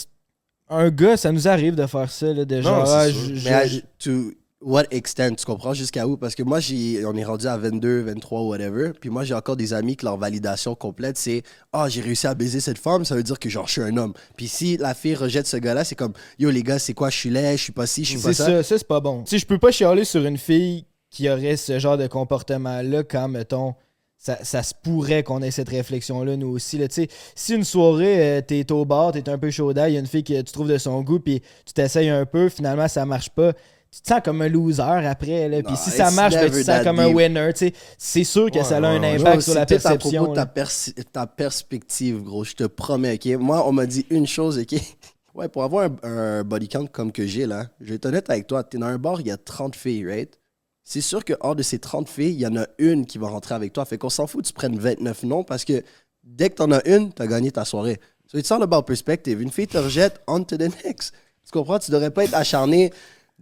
un gars, ça nous arrive de faire ça, là, de Non, genre, c'est ah, sûr. je- je- Mais à- to what extent, tu comprends jusqu'à où? Parce que moi, j'ai, on est rendu à 22, 23, whatever. Puis moi, j'ai encore des amis que leur validation complète, c'est Ah, j'ai réussi à baiser cette femme, ça veut dire que genre, je suis un homme. Puis si la fille rejette ce gars-là, c'est comme Yo, les gars, c'est quoi? Je suis laid, je suis pas ci, je suis pas C'est ça. ça, ça c'est pas bon. Tu sais, je peux pas chialer sur une fille qui aurait ce genre de comportement-là quand, mettons, ça, ça se pourrait qu'on ait cette réflexion-là, nous aussi. Là. Tu sais, Si une soirée, euh, t'es au bar, t'es un peu chaud d'ail, il y a une fille que tu trouves de son goût, puis tu t'essayes un peu, finalement, ça marche pas. Tu te sens comme un loser après. Là. Puis Non, si ça marche, ben, tu te sens comme un winner. tu sais. C'est sûr que Ouais, ça a un ouais. impact sur la c'est tout à perception. de ta, là. persi- ta perspective, gros. Je te promets, OK? Moi, on m'a dit une chose, OK? Ouais, pour avoir un, un body count comme que j'ai, là, je vais être honnête avec toi. T'es dans un bar, il y a 30 filles, right? C'est sûr que hors de ces 30 filles, il y en a une qui va rentrer avec toi. Fait qu'on s'en fout, tu prennes 29 noms parce que dès que t'en as une, t'as gagné ta soirée. So it's all about perspective. Une fille te rejette, on to the next. Tu comprends? Tu devrais pas être acharné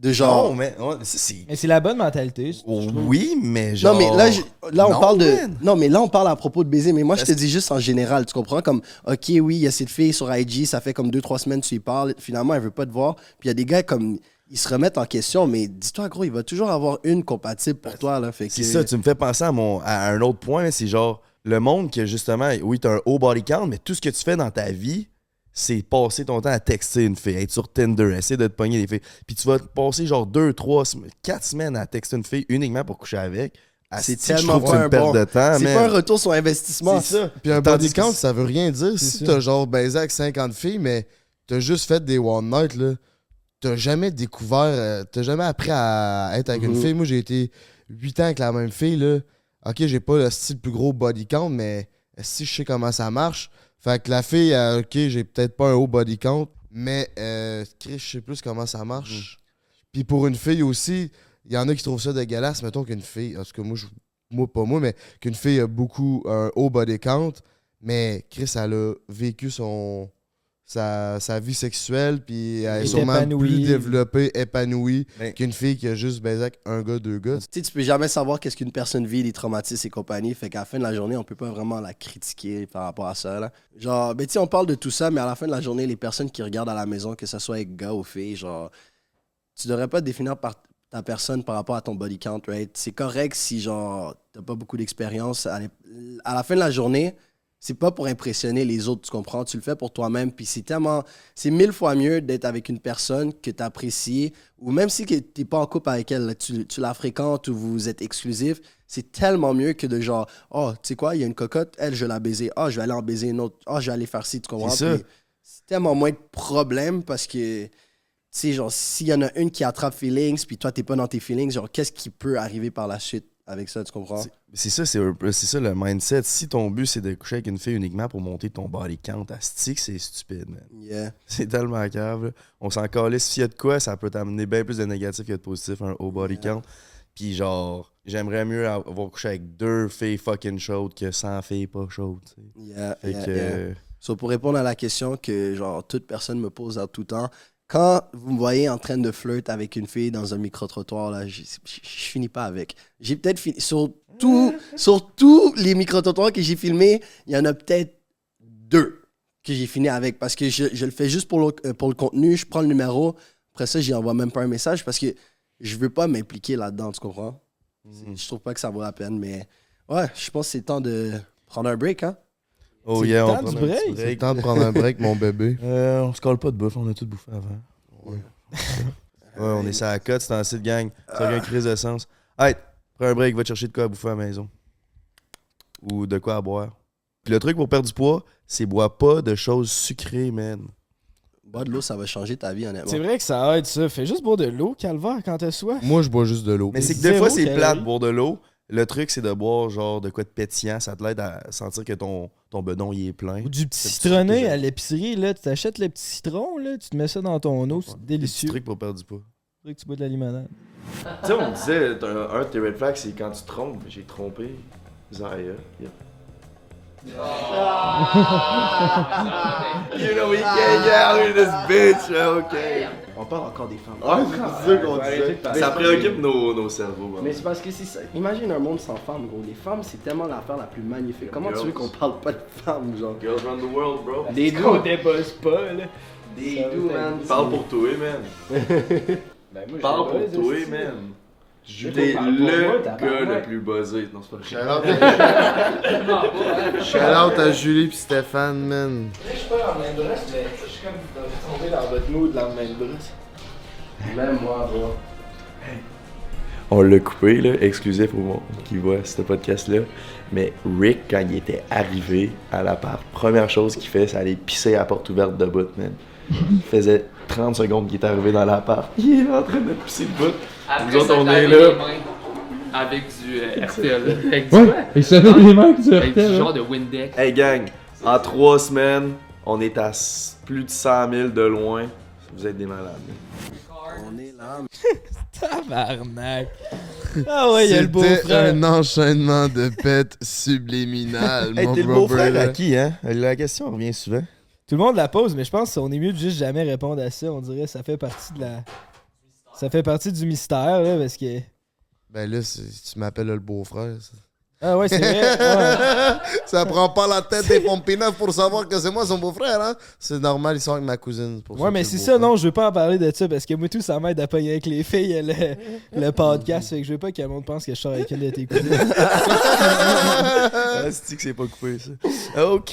de genre... Non, mais ouais, c'est- c'est. Mais c'est la bonne mentalité. Oh, oui, mais genre. Non, mais là, je- là on Non, parle de. man. Non, mais là, on parle à propos de baiser. Mais moi, je te dis juste en général. Tu comprends? Comme, OK, oui, il y a cette fille sur IG, ça fait comme deux, trois semaines que tu y parles. Finalement, elle veut pas te voir. Puis il y a des gars comme. Ils se remettent en question, mais dis-toi, gros, il va toujours avoir une compatible pour toi. Là, fait que... C'est ça, tu me fais penser à, mon, à un autre point, c'est genre le monde que justement, oui, t'as un haut body count, mais tout ce que tu fais dans ta vie, c'est passer ton temps à texter une fille, être sur Tinder, essayer de te pogner des filles. Puis tu vas passer genre deux, trois, sem- quatre semaines à texter une fille uniquement pour coucher avec. asti, C'est je tellement pas une perte bon- de temps, C'est pas un retour sur investissement. C'est ça. Puis un body count, ça veut rien dire. Si t'as genre baisé avec 50 filles, mais t'as juste fait des one night, là, t'as jamais découvert, euh, t'as jamais appris à être avec une fille. Moi, j'ai été 8 ans avec la même fille, là. Ok, j'ai pas le style plus gros body count, mais si je sais comment ça marche. Fait que la fille, ok, j'ai peut-être pas un haut body count, mais euh, Chris, je sais plus comment ça marche. Puis pour une fille aussi, il y en a qui trouvent ça dégueulasse, mettons qu'une fille, en tout cas, moi, je- moi pas moi, mais qu'une fille a beaucoup un haut body count, mais Chris, elle a vécu son sa, sa vie sexuelle, puis elle est Est sûrement épanouie. plus développée, épanouie Ben- qu'une fille qui a juste baisé avec un gars, deux gars. Tu sais, tu peux jamais savoir qu'est-ce qu'une personne vit, les traumatismes et compagnie. Fait qu'à la fin de la journée, on peut pas vraiment la critiquer par rapport à ça. Là. Genre, ben, tu sais, on parle de tout ça, mais à la fin de la journée, les personnes qui regardent à la maison, que ce soit avec gars ou filles, genre, tu devrais pas te définir par ta personne par rapport à ton body count, right? C'est correct si, genre, t'as pas beaucoup d'expérience. À la fin de la journée, c'est pas pour impressionner les autres, tu comprends? Tu le fais pour toi-même, puis c'est tellement... C'est mille fois mieux d'être avec une personne que tu apprécies, ou même si tu n'es pas en couple avec elle, tu, tu la fréquentes ou vous êtes exclusif, c'est tellement mieux que de genre, oh, tu sais quoi, il y a une cocotte, elle, je vais la baiser, ah, je vais aller en baiser une autre, ah, je vais aller faire ci, tu comprends? C'est tellement moins de problèmes parce que, tu sais, genre, s'il y en a une qui attrape feelings, puis toi, t'es pas dans tes feelings, genre, qu'est-ce qui peut arriver par la suite? Avec ça, tu comprends? C'est- ça, c'est ça le mindset. Si ton but c'est de coucher avec une fille uniquement pour monter ton body count à stick, c'est stupide, man. Yeah. C'est tellement cave. On s'en calisse. S'il y a de quoi, ça peut t'amener bien plus de négatif que de positif, un haut body count. Puis genre, j'aimerais mieux avoir couché avec deux filles fucking chaudes que 100 filles pas chaudes. Yeah, Fait yeah, que, So, pour répondre à la question que genre toute personne me pose à tout temps, quand vous me voyez en train de flirt avec une fille dans un micro-trottoir, là, je, je- je finis pas avec. J'ai peut-être fini. Sur, tout, sur tous les micro-trottoirs que j'ai filmés, il y en a peut-être deux que j'ai fini avec parce que je, je le fais juste pour le, euh, pour le contenu. Je prends le numéro. Après ça, j'y envoie même pas un message parce que je veux pas m'impliquer là-dedans, tu comprends? Mhm. Je trouve pas que ça vaut la peine, mais ouais, je pense que c'est temps de prendre un break, hein? Oh C'est yeah, on temps prend un break. C'est le temps de prendre un break, mon bébé. Euh, on se colle pas de bouffe, on a tout bouffé avant. Ouais, on est ça à la cote, c'est en site gang. Ça a une crise de sens. Hey, prends un break, va te chercher de quoi à bouffer à la maison. Ou de quoi à boire. Puis le truc pour perdre du poids, c'est bois pas de choses sucrées, man. Boire de l'eau, ça va changer ta vie, honnêtement. C'est vrai que ça aide ça. Fais juste boire de l'eau, calvaire, quand t'as soif. Moi, je bois juste de l'eau. Mais c'est que des fois, c'est plate boire de l'eau. Le truc, c'est de boire genre de quoi de pétillant. Ça te l'aide à sentir que ton, ton bedon il est plein. Ou du petit C'est citronné à l'épicerie, là. Tu t'achètes le petit citron, là. Tu te mets ça dans ton eau. C'est délicieux. trucs pour perdre du poids. Faudrait que tu bois de la limonade. Tu sais, on me disait, un, de tes red flags, c'est quand tu trompes. J'ai trompé Zaya. You know we can't get out of this bitch, ok. On parle encore des femmes. Ouais, c'est ça qu'on disait. Ça préoccupe nos, nos cerveaux. man. Mais c'est parce que c'est ça. Imagine un monde sans femmes, gros. Les femmes, c'est tellement l'affaire la plus magnifique. Comment tu veux qu'on parle pas de femmes, genre? Girls run the world, bro. Des On débosse pas, là? Des do, man. Parle pour toi, man. Ben, moi, Parle pour toi, man. Moi, le gars le plus buzzé. Non, c'est pas out, Shout out à Julie pis Stéphane, man. Je suis pas dans le même mais je suis comme tombé dans votre mood dans le même brosse. Même moi, bro. On l'a coupé, là, exclusif au monde qui voit ce podcast-là. Mais Rick, quand il était arrivé à l'appart, première chose qu'il fait, c'est aller pisser à la porte ouverte de bout, man. Il faisait 30 secondes qu'il est arrivé dans l'appart. Il est en train de pisser le bout. Après, Nous autres, on est là. Avec du euh, RTL. Avec du, Ouais, il se fait les mains du avec du genre de Windex. Hey gang, en trois semaines, on est à s- plus de 100 000 de loin. Vous êtes des malades. On est là. Tabarnak. Ah ouais, il y a le C'était beau-frère. un enchaînement de pètes subliminales, Hey, mon t'es le beau-frère à brother. qui, hein? La question revient souvent. Tout le monde la pose, mais je pense qu'on est mieux de juste jamais répondre à ça. On dirait que ça fait partie de la. Ça fait partie du mystère, là, parce que. Ben là, tu m'appelles le beau-frère. ça. Ah ouais, c'est vrai. ouais. ça prend pas la tête des Pompineuf pour savoir que c'est moi son beau-frère, hein? C'est normal, ils sont avec ma cousine. pour Ouais, mais c'est ça, non, je veux pas en parler de ça parce que moi tout, ça m'aide à pogner avec les filles le, le podcast. Fait que je veux pas que le monde pense que je sors avec une de tes cousines. Ah, c'est que c'est pas coupé, ça? OK.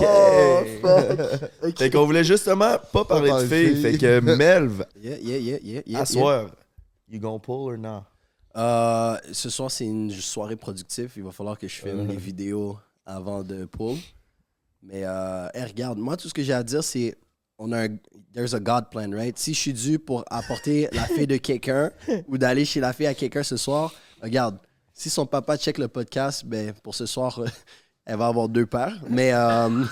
Fait qu'on voulait justement pas parler de parler de filles. filles. Fait que Melv, Yeah, yeah, yeah, yeah, yeah. à soir, you gon' pull or not? Euh, ce soir, c'est une soirée productive. Il va falloir que je filme les vidéos avant de pull. Mais euh, hey, regarde, moi, tout ce que j'ai à dire, c'est on a un, there's a God plan, right? Si je suis dû pour apporter la fille de quelqu'un ou d'aller chez la fille à quelqu'un ce soir, regarde, si son papa check le podcast, ben pour ce soir, elle va avoir deux pères. Mais, euh,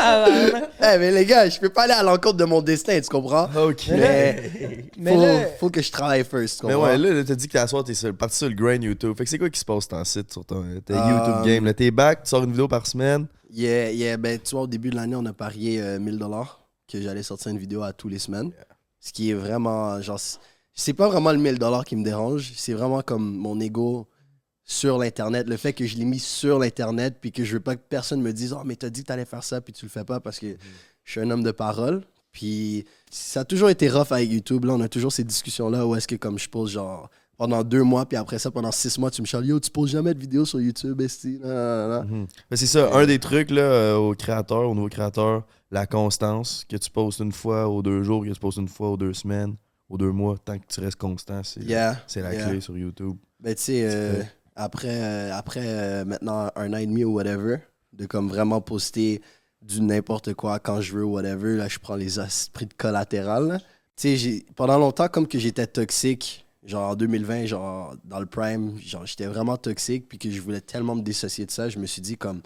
hey, mais les gars, je peux pas aller à l'encontre de mon destin, tu comprends? Ok. Mais, Mais faut, là- faut que je travaille first, tu Mais comprends? ouais, là, t'as dit que t'as soir, t'es parti sur le grind YouTube. Fait que c'est quoi qui se passe dans site sur ton Euh, YouTube game? Là, t'es back, tu sors une vidéo par semaine? Yeah, yeah, ben, tu vois, au début de l'année, on a parié euh, 1000 dollars que j'allais sortir une vidéo à tous les semaines. Ce qui est vraiment, genre, c'est- pas vraiment le 1000 dollars qui me dérange, c'est vraiment comme mon ego sur l'Internet. Le fait que je l'ai mis sur l'Internet, puis que je veux pas que personne me dise, oh, mais t'as dit que t'allais faire ça, puis tu le fais pas parce que je suis un homme de parole. Puis ça a toujours été rough avec YouTube. Là, on a toujours ces discussions-là où est-ce que, comme je pose, genre, pendant deux mois, puis après ça, pendant six mois, tu me chiales, yo, tu poses jamais de vidéos sur YouTube, esti. Mhm. Mais c'est ça, un des trucs là, euh, aux créateurs, aux nouveaux créateurs, la constance, que tu postes une fois aux deux jours, que tu postes une fois aux deux semaines, aux deux mois, tant que tu restes constant, c'est Yeah. la yeah. clé sur YouTube. Ben, tu sais, euh, après, euh, après euh, maintenant un an et demi ou whatever, de comme vraiment poster du n'importe quoi quand je veux whatever, là, je prends les esprits de collatéral. Tu sais, pendant longtemps, comme que j'étais toxique, genre en 2020, genre dans le prime, genre j'étais vraiment toxique, puis que je voulais tellement me dissocier de ça, je me suis dit comme,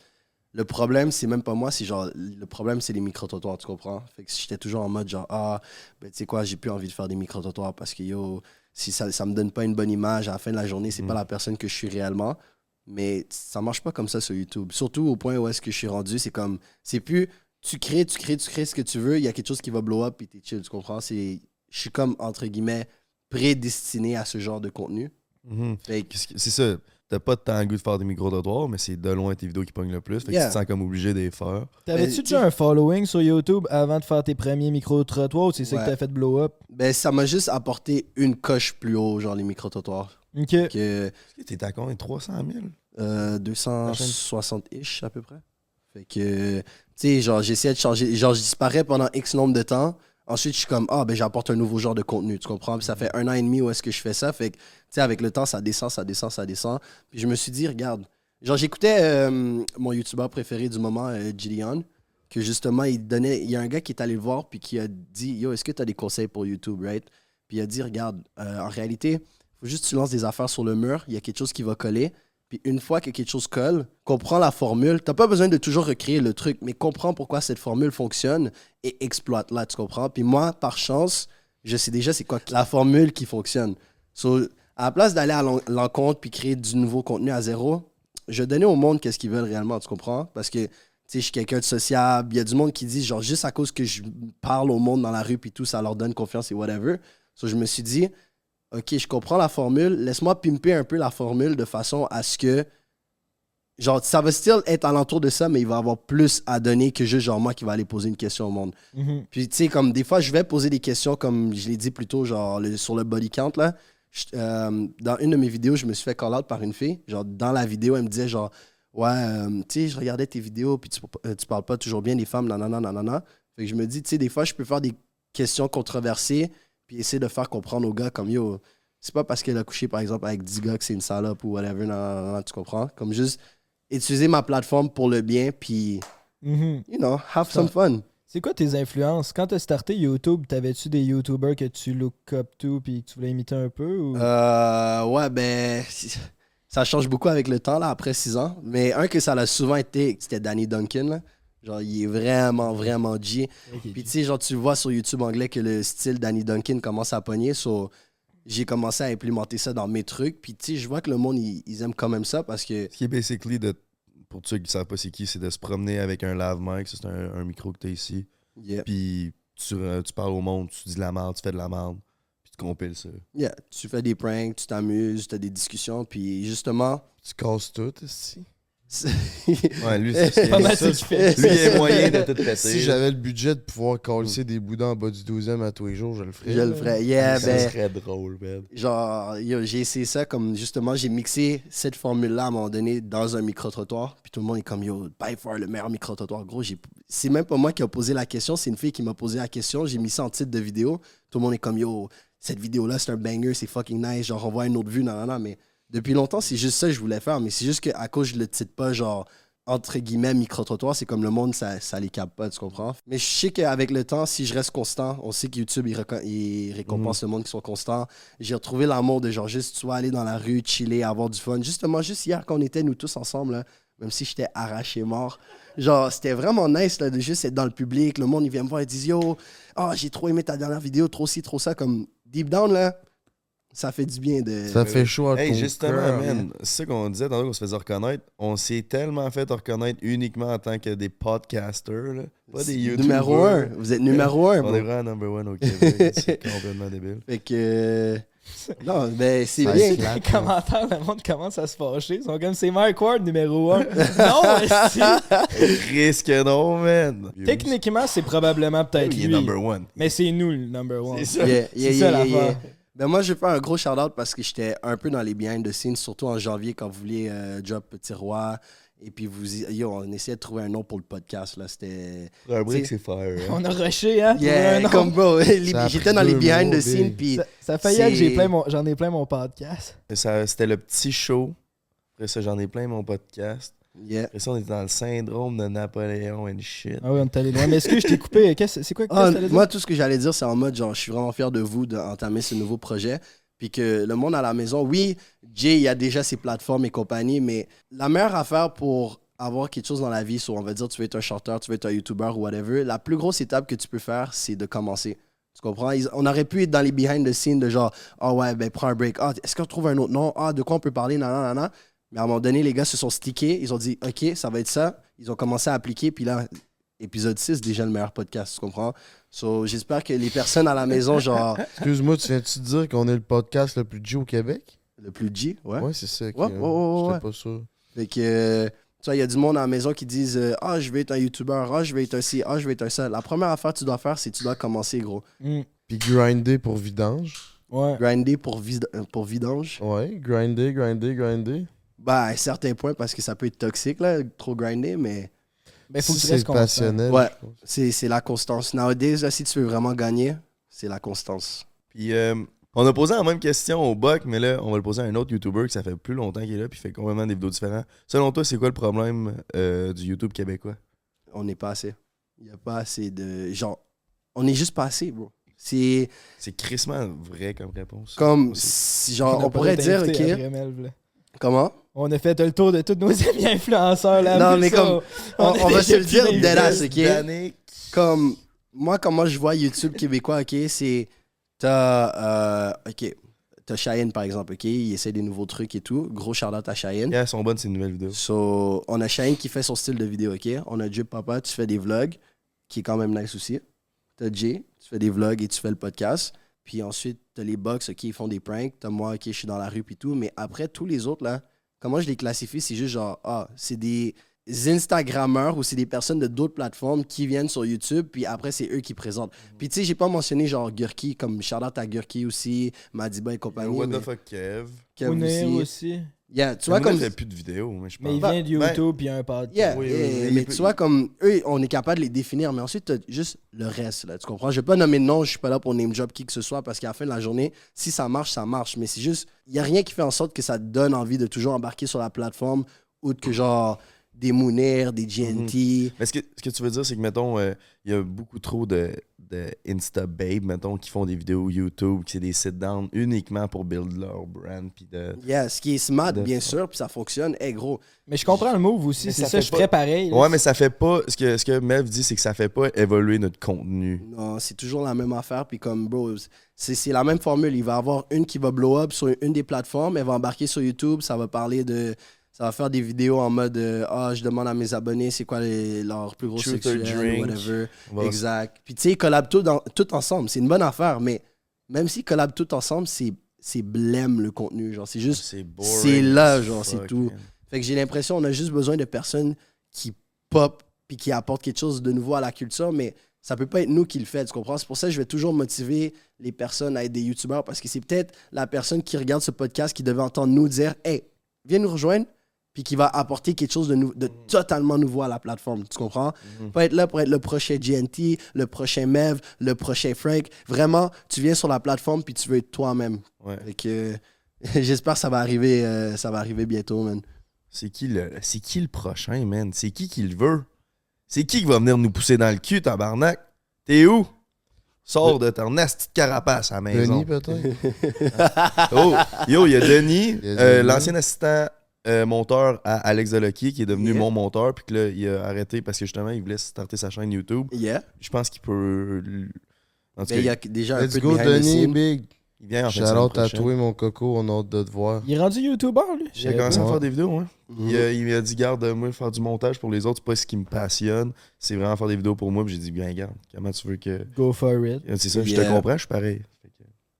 le problème, c'est même pas moi, c'est genre, le problème, c'est les micro-trottoirs, tu comprends? Fait que j'étais toujours en mode genre, ah, ben tu sais quoi, j'ai plus envie de faire des micro-trottoirs parce que yo, si ça, ça me donne pas une bonne image à la fin de la journée, c'est pas la personne que je suis réellement. Mais ça marche pas comme ça sur YouTube. Surtout au point où est-ce que je suis rendu, c'est comme, c'est plus, tu crées, tu crées, tu crées ce que tu veux, il y a quelque chose qui va blow up et t'es chill, tu comprends? C'est, je suis comme, entre guillemets, prédestiné à ce genre de contenu. Que- C'est ça, t'as pas tant le goût de faire des micro-trottoirs, mais c'est de loin tes vidéos qui pognent le plus. Fait que Yeah. tu te sens comme obligé de les faire. T'avais-tu déjà un following sur YouTube avant de faire tes premiers micro-trottoirs ou c'est ça Ouais. que t'as fait blow up? ben, ça m'a juste apporté une coche plus haut, genre les micro-trottoirs. Ok. Que, T'es à combien? 300 000 Euh, 260-ish à peu près. Fait que, tu sais, genre, j'essayais de changer. Genre, je disparais pendant X nombre de temps. Ensuite, je suis comme, ah, ben, j'apporte un nouveau genre de contenu, tu comprends? Puis ça fait un an et demi où est-ce que je fais ça. Fait que, tu sais, avec le temps, ça descend, ça descend, ça descend. Puis je me suis dit, regarde, genre, j'écoutais euh, mon youtubeur préféré du moment, euh, Gideon, que justement, il donnait. Il y a un gars qui est allé le voir, puis qui a dit, yo, est-ce que tu as des conseils pour YouTube, right? Puis il a dit, regarde, euh, en réalité, faut juste que tu lances des affaires sur le mur, il y a quelque chose qui va coller. Puis une fois que quelque chose colle, comprends la formule. T'as pas besoin de toujours recréer le truc, mais comprends pourquoi cette formule fonctionne et exploite-la, tu comprends? Puis moi, par chance, je sais déjà c'est quoi la formule qui fonctionne. So, à la place d'aller à l'en- l'encontre puis créer du nouveau contenu à zéro, je donnais au monde qu'est-ce qu'ils veulent réellement, tu comprends? Parce que, tu je suis quelqu'un de sociable. Il y a du monde qui dit, genre, juste à cause que je parle au monde dans la rue puis tout, ça leur donne confiance et whatever. So, je me suis dit, OK, je comprends la formule. Laisse-moi pimper un peu la formule de façon à ce que. Genre, ça va still être alentour de ça, mais il va avoir plus à donner que juste genre moi qui va aller poser une question au monde. Mhm. Puis, tu sais, comme des fois, je vais poser des questions, comme je l'ai dit plus tôt, genre le- sur le body count, là. Je- euh, dans une de mes vidéos, je me suis fait call out par une fille. Genre, dans la vidéo, elle me disait, genre, ouais, euh, tu sais, je regardais tes vidéos, puis tu, euh, tu parles pas toujours bien des femmes, nanana, nanana. Fait que je me dis, tu sais, des fois, je peux faire des questions controversées, puis essayer de faire comprendre aux gars, comme yo, c'est pas parce qu'elle a couché, par exemple, avec 10 gars que c'est une salope ou whatever, nanana, tu comprends? Comme juste utiliser ma plateforme pour le bien, puis, Mhm. you know, have some fun. C'est quoi tes influences? Quand t'as starté YouTube, t'avais-tu des YouTubers que tu look up to puis que tu voulais imiter un peu? Ou... Euh, ouais, ben, ça change beaucoup avec le temps, là, après 6 ans. Mais un que ça l'a souvent été, c'était Danny Duncan, là. Genre, il est vraiment, vraiment G. Puis, tu sais, genre, tu vois sur YouTube anglais que le style Danny Duncan commence à pogner. So, j'ai commencé à implémenter ça dans mes trucs. Puis, tu sais, je vois que le monde, ils, ils aiment quand même ça parce que. Ce qui est basically de. Pour ceux qui savent pas c'est qui, c'est de se promener avec un lave mic. Ça, c'est un, un micro que t'as ici. Yeah, Puis tu, tu parles au monde, tu dis de la merde, tu fais de la merde. Puis tu compiles ça. yeah. Tu fais des pranks, tu t'amuses, tu as des discussions. Puis, justement. Tu casses tout, ici. Ouais, lui, c'est Pas mal ça, ce qu'il fait. Lui, il a moyen de tout péter. Si j'avais le budget de pouvoir casser des boudins en bas du 12e à tous les jours, je le ferais. je le ferais. Yeah, ça ben. serait drôle, man. Genre, yo, j'ai essayé ça comme justement, j'ai mixé cette formule-là à un moment donné dans un micro-trottoir. Puis tout le monde est comme, yo, by far le meilleur micro-trottoir. Gros, j'ai- c'est même pas moi qui a posé la question, c'est une fille qui m'a posé la question. J'ai mis ça en titre de vidéo. Tout le monde est comme, yo, cette vidéo-là, c'est un banger, c'est fucking nice, genre, on voit une autre vue, non, non, non. Mais depuis longtemps, c'est juste ça que je voulais faire. Mais c'est juste qu'à cause, je le titre pas, genre, entre guillemets, micro-trottoir, c'est comme le monde, ça, ça les capte pas, tu comprends? Mais je sais qu'avec le temps, si je reste constant, on sait que YouTube, il, récompense le monde qui sont constants. J'ai retrouvé l'amour de genre juste, tu vois, aller dans la rue, chiller, avoir du fun. Justement, juste hier, quand on était, nous tous ensemble, même si j'étais arraché mort, genre, c'était vraiment nice, là, de juste être dans le public. Le monde, il vient me voir, ils disent, yo, ah, j'ai trop aimé ta dernière vidéo, trop ci, trop ça. Comme, deep down, là, ça fait du bien de... Ça fait chaud à Hey, ton justement, cœur. man, c'est ça qu'on disait tantôt qu'on se faisait reconnaître. On s'est tellement fait reconnaître uniquement en tant que des podcasters, là. Pas des YouTubers. Numéro un. Vous êtes numéro un, On est vraiment number one au Québec. c'est complètement débile. Fait que. euh, Non, ben, c'est bien. Les commentaires, le monde commence à se fâcher. Ils sont comme c'est Mike Ward numéro 1. non, si. Risque non, man. Techniquement, c'est probablement peut-être il est lui. number one. Mais c'est nous le number one. C'est ça. Yeah, yeah, C'est yeah, ça, yeah. Ben moi, je vais faire un gros shout-out parce que j'étais un peu dans les behind the scenes, surtout en janvier quand vous vouliez euh, drop Petit Roi. Et puis, vous, y- yo, on essayait de trouver un nom pour le podcast. là. C'était. Un break, T'sais- c'est fire. hein. On a rushé, hein? un comme bro. J'étais dans les behind the scenes. Puis, Ça, ça fait hier que j'ai plein mon- j'en ai plein mon podcast. Ça- C'était le petit show. Après ça, j'en ai plein mon podcast. Yeah. Après ça, on était dans le syndrome de Napoléon and shit. Ah oui, on est allé loin. Mais est-ce que je t'ai coupé? Qu'est-ce- C'est quoi que Ah, dire? moi, tout ce que j'allais dire, c'est en mode genre, je suis vraiment fier de vous d'entamer ce nouveau projet. Puis que le monde à la maison, oui, Jay, il y a déjà ses plateformes et compagnie, mais la meilleure affaire pour avoir quelque chose dans la vie, soit on va dire, tu veux être un chanteur, tu veux être un YouTuber ou whatever, la plus grosse étape que tu peux faire, c'est de commencer. Tu comprends? Ils- on aurait pu être dans les behind the scenes de genre, ah ouais, ben prends un break. Ah, est-ce qu'on trouve un autre nom? Ah, de quoi on peut parler? Non, non, non, non. Mais à un moment donné, les gars se sont stickés. Ils ont dit, OK, ça va être ça. Ils ont commencé à appliquer. Puis là, épisode 6, déjà le meilleur podcast, tu comprends? So, j'espère que les personnes à la maison, genre, Excuse-moi, tu viens-tu de dire qu'on est le podcast le plus G au Québec? le plus G, ouais. Ouais, c'est ça. Ouais, ouais, ouais, ouais, J'étais ouais. pas sûr. Fait que, euh, tu vois, il y a du monde à la maison qui disent euh, Ah, je vais être un YouTuber, ah, je vais être un ci, ah, je vais être un ça. La première affaire que tu dois faire, c'est que tu dois commencer, gros. Hmm, Puis grinder pour vidange. Ouais. Grinder pour, vid- pour vidange. Ouais, grinder, grinder, grinder. Bah, à un certain point, parce que ça peut être toxique, là, trop grinder, mais Ben, faut que tu restes passionnel. Ouais. je pense. c'est c'est la constance. Nowadays, là, si tu veux vraiment gagner, c'est la constance. Puis euh, on a posé la même question au Buck, mais là, on va le poser à un autre YouTuber qui ça fait plus longtemps qu'il est là, puis il fait complètement des vidéos différentes. Selon toi, c'est quoi le problème euh, du YouTube québécois? On n'est pas assez. Il n'y a pas assez de. Genre, on n'est juste pas assez, bro. C'est C'est crissement vrai comme réponse. comme. Si- genre, on pourrait dire, ok. Comment? On a fait le tour de tous nos amis influenceurs. Là, Non, mais ça, comme- On, va se le dire d'invités. ok Danick. Comme. Moi, comment je vois YouTube québécois, ok, c'est. T'as. euh, ok. T'as Cheyenne, par exemple, ok Il essaie des nouveaux trucs et tout. Gros out à Cheyenne. Yeah, elles sont bonnes ces nouvelles vidéos. So, on a Cheyenne qui fait son style de vidéo, ok? On a Jay Papa, tu fais des vlogs, qui est quand même nice aussi. T'as Jay, tu fais des vlogs et tu fais le podcast. Puis ensuite, t'as les box, ok, ils font des pranks. T'as moi, ok, je suis dans la rue puis tout. Mais après, tous les autres, là, comment je les classifie? C'est juste genre, ah, c'est des Instagrammeurs ou c'est des personnes de d'autres plateformes qui viennent sur YouTube, puis après, c'est eux qui présentent. Puis tu sais, j'ai pas mentionné genre Gurki, comme shout-out à Gurki aussi, Madiba et compagnie. What mais the fuck, Kev? Kev aussi. Yeah, tu vois, Mounir comme. fait plus de vidéos, mais je pense. Mais il Bah, vient de ben- YouTube puis il y a un podcast. Yeah, Oui, oui, yeah, oui, il mais tu vois, comme eux, on est capable de les définir, mais ensuite, t'as juste le reste, là, tu comprends? Je vais pas nommer de nom, je suis pas là pour name job qui que ce soit, parce qu'à la fin de la journée, si ça marche, ça marche, mais c'est juste, il y a rien qui fait en sorte que ça te donne envie de toujours embarquer sur la plateforme, outre que genre des Mounir, des GNT. Mais ce que, ce que tu veux dire, c'est que, mettons, euh, il y a beaucoup trop de, de Insta Babe, mettons, qui font des vidéos YouTube, qui c'est des sit-down uniquement pour build leur brand. Puis de... Yeah, ce qui est smart, De- bien sûr, puis ça fonctionne, est gros. Mais je comprends le move aussi. C'est ça je pas- ferais pareil. là. Ouais, mais ça fait pas. Ce que, ce que Mev dit, c'est que ça fait pas évoluer notre contenu. Non, c'est toujours la même affaire. Puis comme, bro, c'est c'est la même formule. Il va y avoir une qui va blow up sur une des plateformes. Elle va embarquer sur YouTube. Ça va parler de... Ça va faire des vidéos en mode euh, Ah, je demande à mes abonnés c'est quoi les- leur plus gros Truth sexuel, drink. whatever. Exact. Puis tu sais, ils collabent tout, dans- tout ensemble. C'est une bonne affaire. Mais même s'ils collabent tout ensemble, c'est c'est blême le contenu. Genre, c'est juste... C'est là, genre, c'est tout. man. Fait que j'ai l'impression on a juste besoin de personnes qui pop puis qui apportent quelque chose de nouveau à la culture, mais ça peut pas être nous qui le fait, tu comprends? C'est pour ça que je vais toujours motiver les personnes à être des youtubeurs parce que c'est peut-être la personne qui regarde ce podcast qui devait entendre nous dire Hey, viens nous rejoindre, puis qui va apporter quelque chose de, nou- de totalement nouveau à la plateforme. Tu comprends? Mhm. Pas être là pour être le prochain GNT, le prochain Mev, le prochain Frank. Vraiment, tu viens sur la plateforme puis tu veux être toi-même. Ouais. Fait que j'espère que ça va arriver, euh, ça va arriver bientôt, man. C'est qui le c'est qui le prochain, man? C'est qui qui le veut? C'est qui qui va venir nous pousser dans le cul, tabarnak? T'es où? Sors de ton de carapace à la maison. Denis, peut-être Oh, yo, il y a Denis, euh, Denis. l'ancien assistant euh, monteur à Alex Delocky, qui est devenu Yeah. mon monteur, puis que là, il a arrêté parce que justement, il voulait starter sa chaîne YouTube. Yeah. Je pense qu'il peut. l- En tout cas, Mais il y a déjà un Let's peu de go, Denis, big. il vient en fait toi, mon coco, on a hâte de te voir. Il est rendu YouTuber, lui. Il a commencé à faire des vidéos, hein. Mhm. Il, m'a dit, garde, moi, faire du montage pour les autres, c'est pas ce qui me passionne. C'est vraiment faire des vidéos pour moi. Puis j'ai dit, bien, garde, comment tu veux que. Go for it. C'est ça, je te comprends, je suis pareil. Tu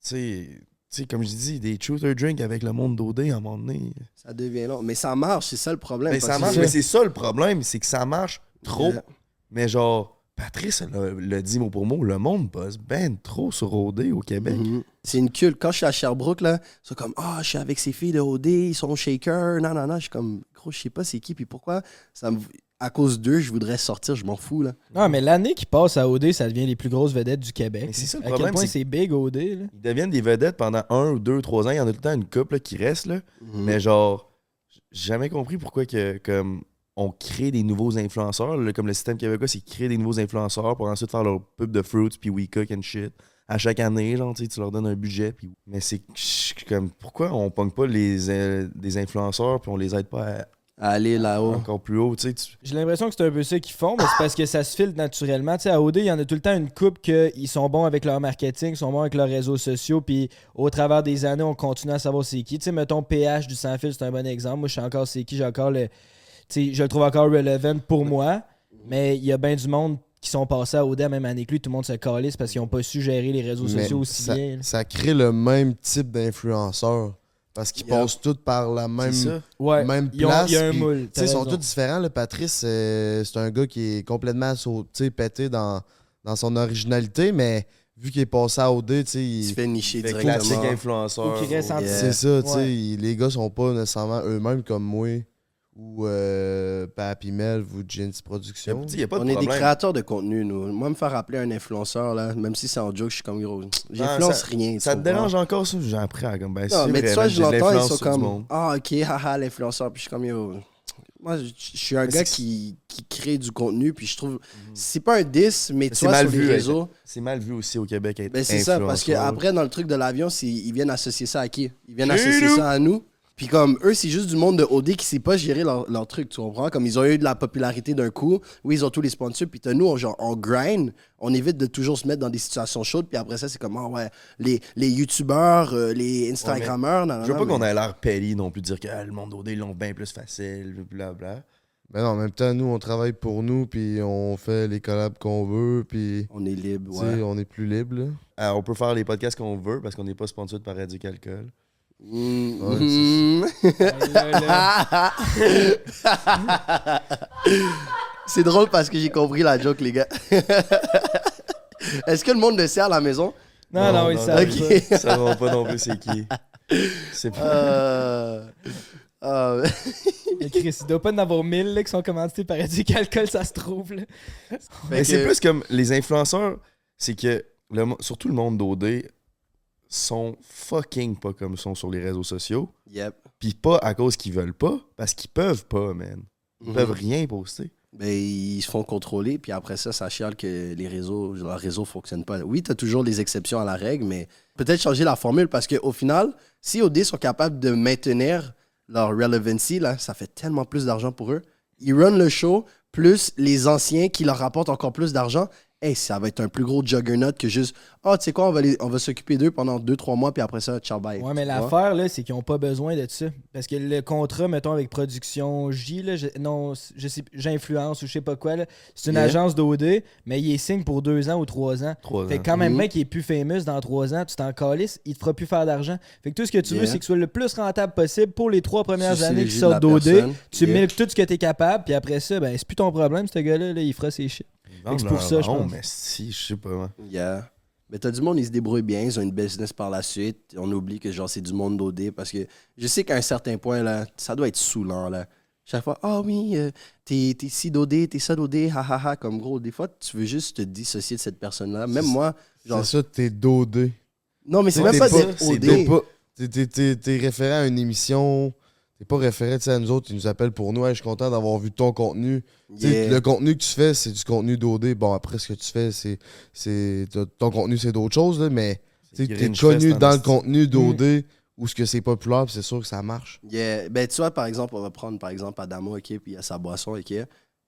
sais, sais, comme je dis, des shooter drink avec le monde d'OD à un moment donné. Ça devient long. Mais ça marche, c'est ça le problème. Mais ça marche, c'est- mais c'est ça le problème, c'est que ça marche trop. Yeah. Mais genre, Patrice le, le dit mot pour mot, le monde bosse ben trop sur OD au Québec. Mhm. C'est une culte. Quand je suis à Sherbrooke, là, sont comme Ah, je suis avec ces filles de OD, ils sont shakers. Non, non, non. Je suis comme Gros, je sais pas c'est qui, puis pourquoi. Ça me... À cause d'eux, je voudrais sortir, je m'en fous, là. Non, mais l'année qui passe à OD, ça devient les plus grosses vedettes du Québec. Mais c'est ça le à problème, quel point c'est- big OD, là? Ils deviennent des vedettes pendant un ou deux, trois ans. Il y en a tout le temps une couple là, qui reste. Là. Mhm. Mais genre, j'ai jamais compris pourquoi que, comme, on crée des nouveaux influenceurs. là, comme le système québécois, c'est créer des nouveaux influenceurs pour ensuite faire leur pub de fruits puis we cook and shit. À chaque année, genre, tu leur donnes un budget. Puis... Mais c'est comme, pourquoi on pogne pas les, euh, des influenceurs puis on les aide pas à À aller là-haut. encore plus haut, tu sais. tu- J'ai l'impression que c'est un peu ça qu'ils font, mais c'est parce que ça se filtre naturellement. Tu sais, à OD, il y en a tout le temps une coupe qu'ils sont bons avec leur marketing, ils sont bons avec leurs réseaux sociaux, puis au travers des années, on continue à savoir c'est qui. Tu sais, mettons PH du sans fil, c'est un bon exemple. Moi, je sais encore c'est qui, j'ai encore le. Tu sais, je le trouve encore relevant pour moi, mais il y a bien du monde qui sont passés à OD la même année que lui, tout le monde se calisse parce qu'ils n'ont pas su gérer les réseaux Mais sociaux aussi ça, bien. là. ça crée le même type d'influenceurs. Parce qu'ils Yeah. passent tous par la même. Ouais, même ils ont- place. il y a un puis, moule. tu sais, t'as Ils sont tous différents. Là. Patrice, euh, c'est un gars qui est complètement sau- tu sais, pété dans, dans son originalité, mais vu qu'il est passé à OD, tu sais, Il se fait nicher directement. classique influenceur. Ou qui reste en- Yeah. c'est ça. tu sais, Ouais. il- les gars sont pas nécessairement eux-mêmes comme moi ou euh, Papy Mel ou Jeans Productions? Il y a pas de On est des créateurs de contenu, nous. Moi, me faire appeler un influenceur, là, même si c'est en joke, je suis comme gros. J'influence rien. Ça te dérange encore, ça? J'ai appris à comme, ben, Non, c'est mais vrai, tu vois, man, je l'entends, ils sont comme. Ah, ok, haha, l'influenceur. Puis je suis comme yo. Moi, je je suis un Mais gars qui, qui crée du contenu, puis je trouve. C'est pas un 10, mais tu C'est vois, mal sur vu, les être réseaux. C'est mal vu aussi au Québec être Ben, c'est ça, parce qu'après, dans le truc de l'avion, ils viennent associer ça à qui? Ils viennent associer ça à nous. Puis comme eux, c'est juste du monde de OD qui sait pas gérer leur, leur truc, tu comprends? Comme ils ont eu de la popularité d'un coup, oui, ils ont tous les sponsors, puis nous, on, genre, on grind, on évite de toujours se mettre dans des situations chaudes, puis après ça, c'est comme, ah ouais, les, les youtubeurs, euh, les Instagrammeurs, Je veux pas qu'on ait l'air pelly non plus, dire que ah, le monde d'OD, ils l'ont bien plus facile, blablabla. Mais non, en même temps, nous, on travaille pour nous, puis on fait les collabs qu'on veut, puis On est libre, ouais. on est plus libre. là. Euh, on peut faire les podcasts qu'on veut parce qu'on n'est pas sponsor par Radio Calcul. C'est drôle parce que j'ai compris la joke, les gars. Est-ce que le monde le sait à la maison? Non, non, ils non, savent ok. pas. Ils savent pas non plus c'est qui? C'est pas... Euh... euh, Mais Chris, il doit pas en avoir mille là, qui sont commandités par du Calcul, ça se trouve. Là. Mais c'est plus comme les influenceurs, c'est que le surtout le monde d'OD sont fucking pas comme ils sont sur les réseaux sociaux. Yep. Puis pas à cause qu'ils veulent pas, parce qu'ils peuvent pas, man. Ils Mhm. peuvent rien poster. Ben, ils se font contrôler, puis après ça, ça chiale que les réseaux, leur réseau fonctionne pas. Oui, tu as toujours des exceptions à la règle, mais peut-être changer la formule parce qu'au final, si OD sont capables de maintenir leur relevancy, là, ça fait tellement plus d'argent pour eux. Ils run le show, plus les anciens qui leur rapportent encore plus d'argent. Hey, ça va être un plus gros juggernaut que juste Ah, tu sais quoi, on va, les- on va s'occuper d'eux pendant 2-3 mois, puis après ça, ciao, bye. Ouais, mais Tu l'affaire, là, c'est qu'ils ont pas besoin de ça. Parce que le contrat, mettons, avec Production J, là, je- non, je sais, j'influence ou je sais pas quoi, c'est une Yeah. agence d'OD, mais il est signe pour deux ans ou trois ans. Trois Fait ans. que quand même, Mhm. mec, il est plus famous dans trois ans, tu t'en calisses, il te fera plus faire d'argent. Fait que tout ce que tu veux, c'est que tu sois le plus rentable possible pour les trois premières Sucer années qui sortent d'OD. Tu Yeah. milques tout ce que t'es capable, puis après ça, ben, c'est plus ton problème, ce gars-là, là, il fera ses shit. C'est pour ça, je pense. mais si, je sais pas. moi. Yeah. Mais t'as du monde, ils se débrouillent bien, ils ont une business par la suite. On oublie que genre c'est du monde d'OD parce que je sais qu'à un certain point, là, ça doit être saoulant, là. Chaque fois, ah oui, euh, t'es t'es ci dodé, t'es ça dodé, ha ha ha. Comme gros, des fois, tu veux juste te dissocier de cette personne-là. Même moi, genre. C'est ça, t'es dodé. Non, mais c'est même pas pas- d'être OD. pas- T'es- t'es- T'es t'es référé à une émission. T'es pas référé à nous autres, ils nous appellent pour nous. Hey, je suis content d'avoir vu ton contenu. Yeah. Le contenu que tu fais, c'est du contenu d'OD. Bon, après, ce que tu fais, c'est. Ton contenu, c'est d'autres choses, là, mais tu Grinch connu dans le contenu d'OD où ce que c'est populaire, puis c'est sûr que ça marche. Yeah. Ben, tu vois, par exemple, on va prendre par exemple Adamo, ok, puis il y a sa boisson, ok.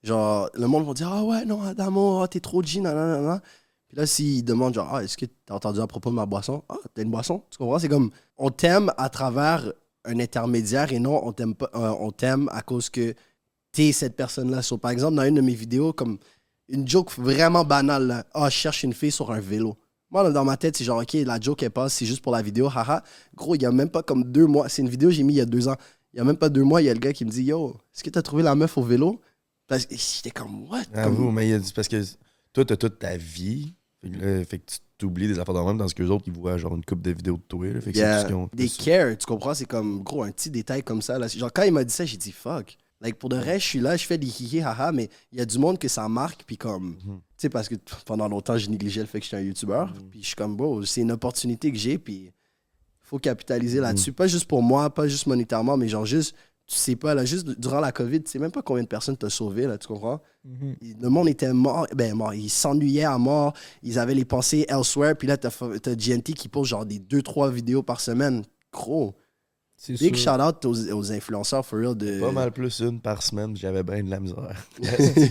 Genre, le monde va dire, ah ouais, non, Adamo, ah, t'es trop G, nanana. Puis là, s'il demande, genre, ah, est-ce que t'as entendu à propos de ma boisson? Ah, t'as une boisson? Tu comprends? C'est comme, on t'aime à travers un intermédiaire et non, on t'aime pas, euh, on t'aime à cause que t'es cette personne-là. So, par exemple, dans une de mes vidéos, comme une joke vraiment banale, là. ah, je cherche une fille sur un vélo. Moi, dans ma tête, c'est genre, ok, la joke, elle passe, c'est juste pour la vidéo, haha. Gros, il y a même pas comme deux mois. C'est une vidéo que j'ai mis il y a deux ans. Il y a même pas deux mois, il y a le gars qui me dit Yo, est-ce que t'as trouvé la meuf au vélo? Parce que j'étais comme What? Avoue, Comme- mais il a dit parce que toi, t'as toute ta vie. Fait que, là, fait que tu t'oublies des affaires de même dans ce que les autres, ils voient genre une coupe de vidéos de toi. Là, fait que tout ce qu'ils ont- des cares, tu comprends? C'est comme, gros, un petit détail comme ça. Là. Genre, quand il m'a dit ça, j'ai dit Fuck. Like, pour de vrai, je suis là, je fais des hihi haha, mais il y a du monde que ça marque, puis comme, Mhm. tu sais, parce que pendant longtemps, j'ai négligé le fait que j'étais un YouTuber, Mhm. puis je suis comme, bro, c'est une opportunité que j'ai, puis faut capitaliser Mhm. là-dessus. Pas juste pour moi, pas juste monétairement, mais genre juste, tu sais pas, là, juste durant la COVID, tu sais même pas combien de personnes t'as sauvé, là, tu comprends? Mhm. Le monde était mort, ben mort, ils s'ennuyaient à mort, ils avaient les pensées elsewhere, puis là, t'as as GNT qui pose genre des 2-3 vidéos par semaine. Gros. Big sûr. shout out aux, aux influenceurs, for real. De... Pas mal plus une par semaine, j'avais bien de la misère.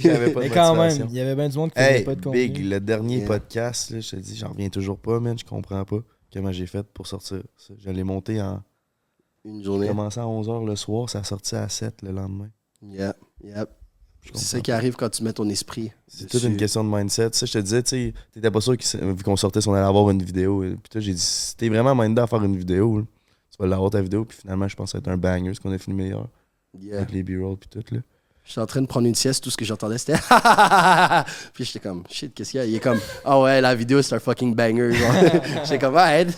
J'avais pas de Mais quand même, il y avait bien du monde qui faisait Hey, pas de contenu. Big, le dernier Yeah. podcast, là, je te dis, j'en reviens toujours pas, man. Je comprends pas comment j'ai fait pour sortir ça. Je l'ai monté en. Une journée. commencé à 11h le soir, ça a sorti à 7 le lendemain. Yeah. Je C'est ça qui arrive quand tu mets ton esprit. C'est toute une question de mindset. Ça, je te disais, tu sais, t'étais pas sûr, qu'on sortait, si on allait avoir une vidéo. Puis toi, j'ai dit, si t'es vraiment mindé à faire une vidéo, là, tu vas l'avoir ta vidéo. Puis finalement, je pense que ça va être un banger, ce qu'on a filmé hier. Yeah. Avec les B-rolls, puis tout, là. J'étais en train de prendre une sieste, tout ce que j'entendais c'était. Puis j'étais comme, shit, qu'est-ce qu'il y a? Il est comme, ah ouais, la vidéo c'est un fucking banger. j'étais comme, arrête.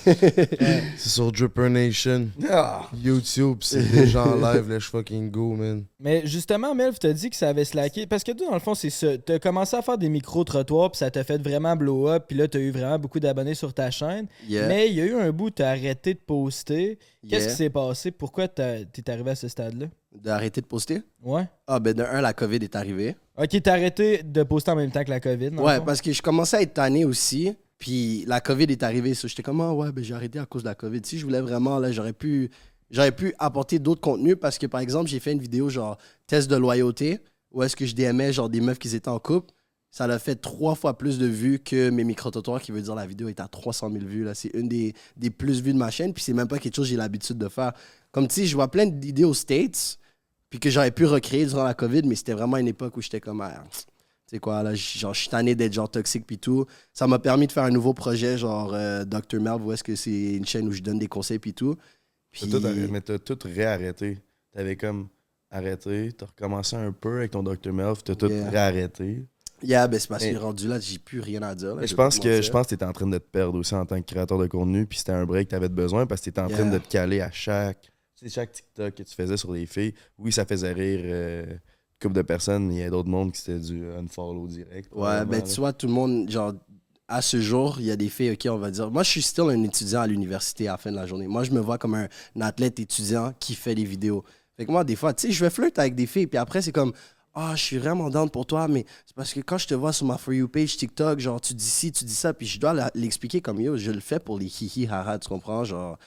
C'est sur Dripper Nation, Ah! YouTube, c'est déjà en live, let's fucking go, man. Mais justement, Melv t'a dit que ça avait slacké. Parce que toi, dans le fond, c'est ça. T'as commencé à faire des micro-trottoirs, puis ça t'a fait vraiment blow up, puis là, t'as eu vraiment beaucoup d'abonnés sur ta chaîne. Yeah, Mais il y a eu un bout où t'as arrêté de poster. Qu'est-ce yeah. qui s'est passé? Pourquoi t'as- t'es arrivé à ce stade-là? D'arrêter de poster? Ouais. Ah, ben de un, la COVID est arrivée. Ok, t'as arrêté de poster en même temps que la COVID. le Ouais, parce que je commençais à être tanné aussi. Puis la COVID est arrivée. So, j'étais comme, ah ouais, ben j'ai arrêté à cause de la COVID. Si je voulais vraiment, là, j'aurais pu, j'aurais pu apporter d'autres contenus parce que, par exemple, j'ai fait une vidéo genre test de loyauté où est-ce que je DMais genre des meufs qui étaient en couple. Ça l'a fait trois fois plus de vues que mes micro-trottoirs, qui veut dire la vidéo est à 300 000 vues. là. C'est une des, des plus vues de ma chaîne. Puis c'est même pas quelque chose que j'ai l'habitude de faire. Comme tu sais, je vois plein d'idées aux States, puis que j'aurais pu recréer durant la COVID, mais c'était vraiment une époque où j'étais comme, ah, tu sais quoi, là, genre, je suis tanné d'être genre toxique puis tout. Ça m'a permis de faire un nouveau projet, genre euh, Dr. Mel, où est-ce que c'est une chaîne où je donne des conseils puis tout. Puis, tout arrêté, mais t'as tout réarrêté. T'avais comme arrêté, t'as recommencé un peu avec ton Dr. Melf, t'as tout Yeah. réarrêté. yeah, ben c'est parce Mais- que rendu là, j'ai plus rien à dire. là, Mais je pense que je pense que t'étais en train de te perdre aussi en tant que créateur de contenu, puis c'était un break que t'avais besoin parce que t'étais en train de te caler à chaque, chaque TikTok que tu faisais sur les filles. Oui, ça faisait rire euh, une couple de personnes, il y a d'autres mondes qui c'était du unfollow direct. Ouais, ben tu vois, tout le monde, genre, à ce jour, il y a des filles, ok, on va dire. Moi, je suis still un étudiant à l'université à la fin de la journée. Moi, je me vois comme un, un athlète étudiant qui fait des vidéos. Fait que moi, des fois, tu sais, je vais flirter avec des filles, puis après, c'est comme, ah, je suis vraiment down pour toi, mais c'est parce que quand je te vois sur ma For You page TikTok, genre, tu dis ci, tu dis ça, puis je dois l'expliquer comme yo, je le fais pour les hihi haha, tu comprends? Genre,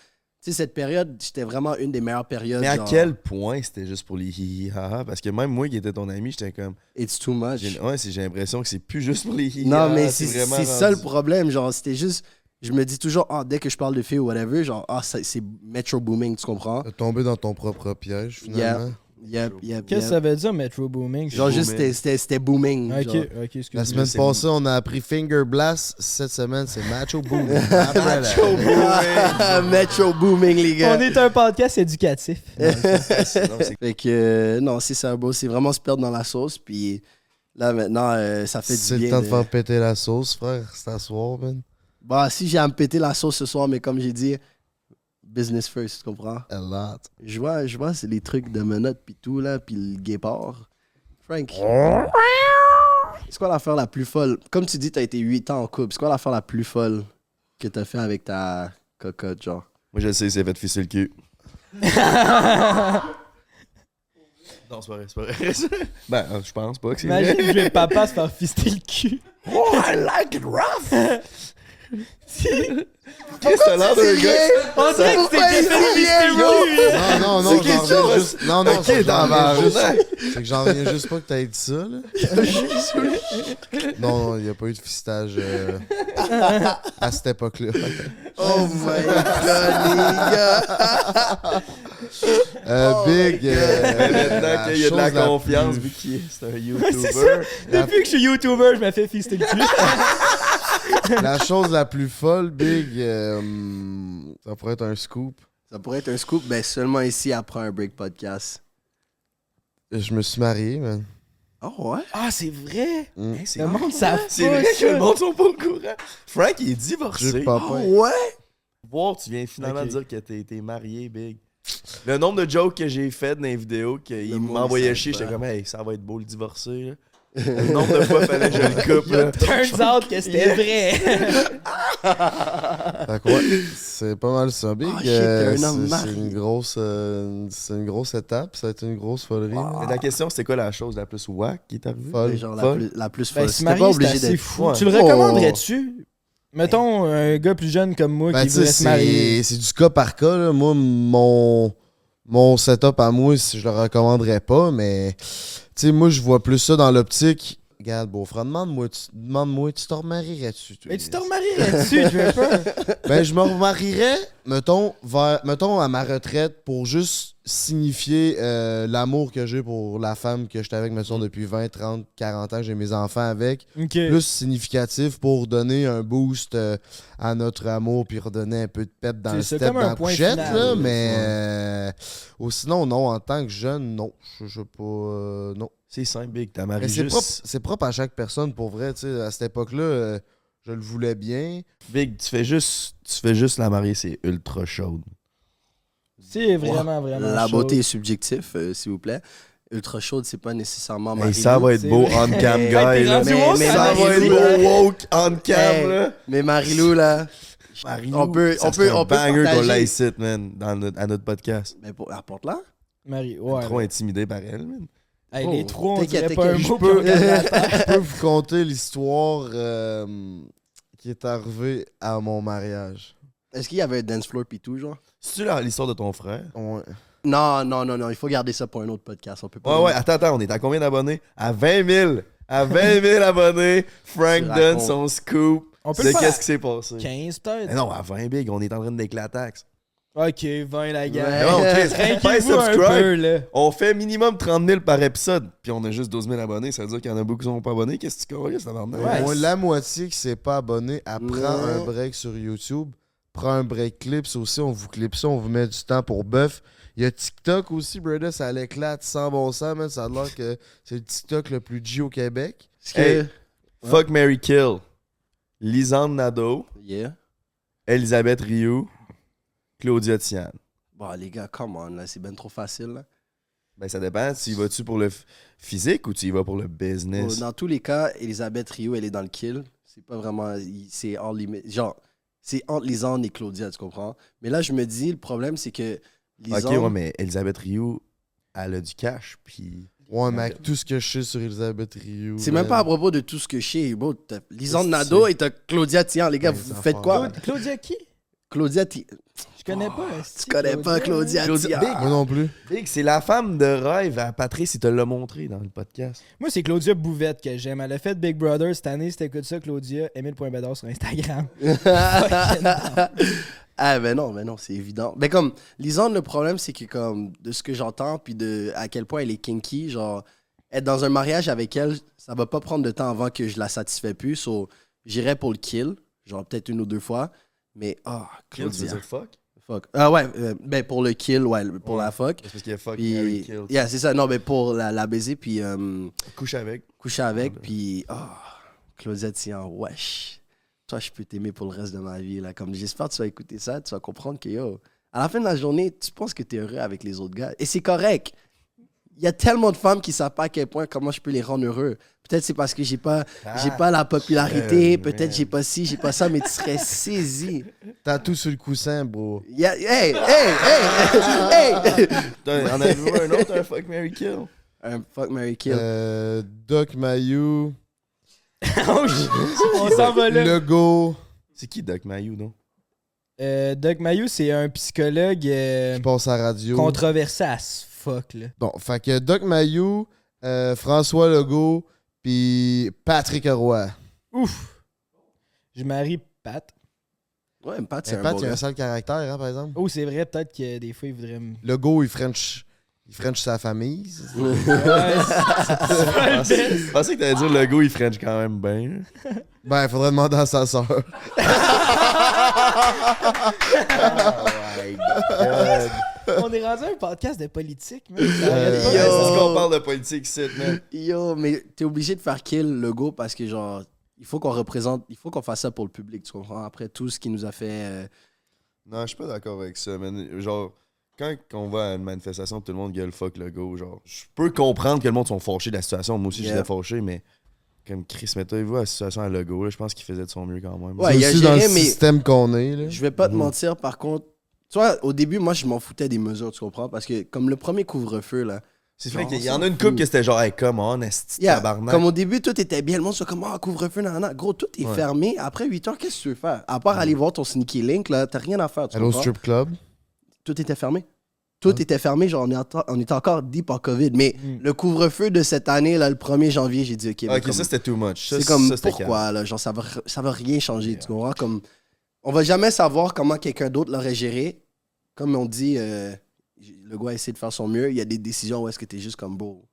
sais, cette période, c'était vraiment une des meilleures périodes. Mais à genre, quel point c'était juste pour les hihi haha? Parce que même moi qui étais ton ami, j'étais comme. It's too much. J'ai ouais, c'est- j'ai l'impression que c'est plus juste pour les hihi Non, mais c'est vraiment c'est ça le problème. Genre, c'était juste. Je me dis toujours, ah, dès que je parle de filles ou whatever, genre, ah, ça- c'est Metro Booming, tu comprends? T'as tombé dans ton propre piège, finalement. Yep, yep, Qu'est-ce que yep. ça veut dire, Metro Booming? Genre, juste, Booming. c'était- c'était c'était booming. Ok, genre. ok, La semaine c'est- passée, on a appris Finger Blast. Cette semaine, c'est Macho Boom. Metro Booming, les gars. On est un podcast éducatif. Non, c'est- Fait que, euh, non, c'est ça, bro. C'est vraiment se perdre dans la sauce. Puis là, maintenant, euh, ça fait C'est du le bien. temps de faire péter la sauce, frère. C'est à soir, man. Bah, si j'ai à me péter la sauce ce soir, mais comme j'ai dit, business first, tu comprends? A lot. Je vois, je vois, c'est les trucs de menottes pis tout, là, pis le guépard. Frank. C'est quoi l'affaire la plus folle? Comme tu dis, t'as été 8 ans en couple. C'est quoi l'affaire la plus folle que t'as fait avec ta cocotte, genre? Moi, je sais, c'est fait fisser le cul. non, c'est pas vrai, c'est pas vrai. ben, euh, je pense pas que c'est Imagine vrai. jouer papa se faire fister le cul. Oh, I like it rough! Qu'est-ce que l'air d'un gars? On dirait que cul. Non, non, non, C'est j'en reviens juste. Non, non, c'est que j'en reviens juste- c'est que j'en reviens juste pas que t'aies dit ça, là. Non, non, il n'y a pas eu de fistage euh, à cette époque-là. Oh my god, les gars! Euh, Big. Mais euh, maintenant qu'il y a de la confiance, plus- vu qu'il est c'est un c'est YouTuber. Depuis que je suis YouTuber, je me fais fister le cul. La chose la plus folle, Big, euh, ça pourrait être un scoop. Ça pourrait être un scoop, ben seulement ici après un break podcast. Je me suis marié, man. Oh ouais? Ah, c'est vrai? Mm. Hey, c'est Le monde savent c'est pas vrai que le monde sont pas au courant. Frank, il est J'ai divorcé. pas Oh ouais? Voir, tu viens finalement Ok. dire que t'es t'es marié, Big. Le nombre de jokes que j'ai fait dans les vidéos, qu'il m'envoyait chier, pas. j'étais comme, hey, ça va être beau le divorcer. Là. Le nombre de fois fallait que je le coupe. là. Turns out que c'était vrai. Fait que ouais, c'est pas mal ça, Big. Oh, shit, Euh, un homme c'est- marié. c'est une grosse, euh, c'est une grosse étape. Ça a été une grosse folerie. man. Mais La question, c'était quoi la chose la plus wack qui est arrivée? Folle. genre la Folle. plus, la plus Ben, folle. se C'était marier, pas c'est obligé assez d'être fou. Tu le Oh. recommanderais-tu? Mettons un gars plus jeune comme moi Ben, qui tu sais, voudrait se marier. c'est c'est du cas par cas. Là. Moi, mon, mon setup à moi, je le recommanderais pas, mais tu sais, moi, je vois plus ça dans l'optique. Regarde, beau-frère, demande-moi, tu, demande-moi, tu te remarierais-tu? toi? Mais tu te remarierais dessus, je veux pas. Ben, je me remarierais, mettons, vers, mettons, à ma retraite pour juste signifier euh, l'amour que j'ai pour la femme que j'étais avec, mettons, depuis 20, 30, 40 ans, j'ai mes enfants avec. Plus significatif pour donner un boost euh, à notre amour puis redonner un peu de pep dans le step dans la couchette, final, là, là. mais euh, ou sinon, non, en tant que jeune, non. Je sais pas. non. C'est simple, Big. T'as Mais marié c'est propre, à chaque personne pour vrai. À cette époque-là, je le voulais bien. Big, tu fais juste, tu fais juste la marier, c'est ultra chaude. C'est vraiment, vraiment. La chaud. beauté est subjectif, euh, s'il vous plaît. Ultra chaude, c'est pas nécessairement Hey, Marie-Lou. ça va être beau on cam, Hey, guy. t'es là. rendu Mais- ça va être beau woke on cam, Hey, là. Mais Marie-Lou, là, Marie-Lou, On peut- ça on peut- on peut banger qu'on l'a ici, man, dans notre, à notre podcast. mais pour, apporte-la. Marie, ouais. Trop intimidé par elle, man. Hey, Oh, les trois, on dirait pas un mot. peux-. Je peux vous conter l'histoire euh, qui est arrivée à mon mariage. Est-ce qu'il y avait un dance floor pis tout, genre? C'est-tu la- l'histoire de ton frère? Ouais. Non, non, non, non, il faut garder ça pour un autre podcast. On peut pas. Ouais, ouais, attends, attends, on est à combien d'abonnés? À 20 000! À 20 000 abonnés, Frank Tu donne racontes. son scoop On peut de le faire qu'est-ce qui s'est passé. 15 peut-être. Non, à 20 big, on est en train d'éclater. taxe. Ok, 20 la Ouais. gueule. Non, Chris, Tranquillez-vous un subscribe. peu, là. On fait minimum 30 000 par épisode, puis on a juste 12 000 abonnés. Ça veut dire qu'il y en a beaucoup qui sont pas abonnés. Qu'est-ce que tu crois, ça Ouais. La moitié qui s'est pas abonné, elle prend Non. un break sur YouTube. Prend un break clips aussi, on vous clip ça, on vous met du temps pour bœuf. Il y a TikTok aussi, brother, ça l'éclate sans bon sens, man. Ça a l'air que c'est le TikTok le plus G au Québec. Que. Hey. Fuck Mary Kill. Lisande Nadeau, Yeah. Elisabeth Rioux, Claudia Tian. Bon, les gars, come on, là, c'est ben trop facile, là. Ben, ça dépend. Tu y vas-tu pour le physique ou tu y vas pour le business? Dans tous les cas, Elisabeth Rio, elle est dans le kill. C'est pas vraiment. C'est en limite. Genre, c'est entre Lisande et Claudia, tu comprends? Mais là, je me dis, le problème, c'est que Lisande. ok, ouais, mais Elisabeth Rioux, elle a du cash, puis. Ouais, mais avec tout ce que je sais sur Elisabeth Rioux. C'est même pas à propos de tout ce que je sais. Bro, t'as Lisande Qu'est-ce que Nado et t'as Claudia Tian. Les gars, Ouais, vous faites fait quoi? Claudia qui? Claudia Tian. Je connais pas. Tu esti, connais pas Claudia. Big. Moi non plus. Big, c'est la femme de rêve à Patrice, il te l'a montré dans le podcast. Moi, c'est Claudia Bouvette que j'aime. Elle a fait Big Brother cette année. Si t'écoutes ça, Claudia, Emile.bedard sur Instagram. ah, ben non, ben non, c'est évident. Ben comme, Lisande, le problème, c'est que comme, de ce que j'entends, puis de à quel point elle est kinky, genre, être dans un mariage avec elle, ça va pas prendre de temps avant que je la satisfais plus. So, j'irais pour le kill, genre peut-être une ou deux fois. Mais, ah, Kill, tu veux Claudia. dire fuck? Fuck. Ah ouais, euh, ben pour le kill, ouais, pour Ouais. la fuck. C'est parce qu'il y a fuck, Puis, Kill. yeah, c'est ça, non, mais pour la, la baiser, puis euh, Couche avec. coucher avec, Ah, puis, ah, Claudia Tian, wesh. Toi, je peux t'aimer pour le reste de ma vie, là. Comme j'espère que tu vas écouter ça, tu vas comprendre que, yo, À la fin de la journée, tu penses que tu es heureux avec les autres gars. Et c'est correct. Il y a tellement de femmes qui savent pas à quel point comment je peux les rendre heureux. Peut-être c'est parce que j'ai pas j'ai pas la popularité, peut-être j'ai pas ci, j'ai pas ça, mais tu serais saisi. T'as tout sur le coussin, bro. Il y a- hey, hey, hey, hey. Putain, En avez-vous un autre, un fuck Mary Kill? Un fuck Mary Kill. Euh, Doc Mayou. On s'en va là. Legault. C'est qui Doc Mayou, non? Euh, Doug Mayou, c'est un psychologue euh, Je passe à radio. controversé fuck. Là. Bon, fait que Doc Mayou, euh, François Legault, puis Patrick Roy. Ouf. Je marie Pat. Ouais, Pat, c'est un Pat, il a un sale caractère, hein, par exemple. Oh, c'est vrai, peut-être que des fois, il voudrait me. Legault, il French, il French sa famille. Ouais, c'est- Je pensais que t'allais dire le go, il French quand même bien. Ben, il faudrait demander à sa sœur. On est rendu à un podcast de politique, mais Euh, Yo! Est-ce qu'on parle de politique ici, man? Yo, mais t'es obligé de faire kill le go parce que, genre, il faut qu'on représente, il faut qu'on fasse ça pour le public, tu comprends? Après tout ce qui nous a fait. euh, Non, je suis pas d'accord avec ça, man. Genre, quand on va à une manifestation, tout le monde gueule fuck le go. Genre, je peux comprendre que le monde sont fâchés de la situation. Moi aussi, Yeah. j'étais fâché, mais comme Chris, mettez-vous à la situation à Lego, là, je pense qu'il faisait de son mieux quand même. Ouais, C'est il a aussi dans le système qu'on est. Là. Je vais pas te Mhm. mentir, par contre. Tu vois, au début, moi, je m'en foutais des mesures, tu comprends? Parce que, comme le premier couvre-feu, là. C'est vrai qu'il y en a une fout. couple que c'était genre, hey, come on, Yeah, tabarnak. Comme au début, tout était bien. Le monde, c'est comme, ah, couvre-feu, nanana. Gros, tout est Ouais. fermé. Après 8 heures, qu'est-ce que tu veux faire? À part aller voir ton Sneaky Link, là, t'as rien à faire, tu comprends? strip club. Tout était fermé. Tout Ouais. était fermé, genre, on, est on était encore deep en COVID. Mais Mm. le couvre-feu de cette année, là, le 1er janvier, j'ai dit, OK, mais Ok, comme- ça c'était too much. C'est comme ça, pourquoi là, genre ça va ça va rien changer, tu comprends? Comme on va jamais savoir comment quelqu'un d'autre l'aurait géré. Comme on dit euh, le gars a essayé de faire son mieux, il y a des décisions où est-ce que tu es juste comme beau.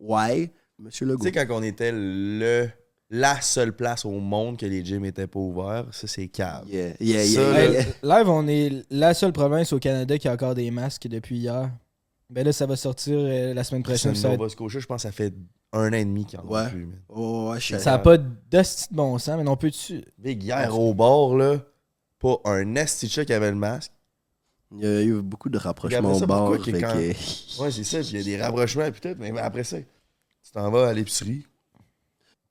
Why Monsieur Tu Legault? sais, quand on était le, la seule place au monde que les gyms étaient pas ouverts, ça c'est cave. Yeah, yeah, Ça, yeah, live, on est la seule province au Canada qui a encore des masques depuis hier. Ben là, ça va sortir euh, la semaine prochaine. Ça, va être- Nova Scotia, je pense que ça fait un an et demi qu'il en a Ouais. plus. man. Oh, ouais, je ça a pas d'hostie de bon sens, mais on peut dessus. Big hier au bord, là, pas un esti qui avait le masque. Il y a eu beaucoup de rapprochements au quand- que- Ouais, c'est ça, il y a des rapprochements et tout, mais après ça, tu t'en vas à l'épicerie.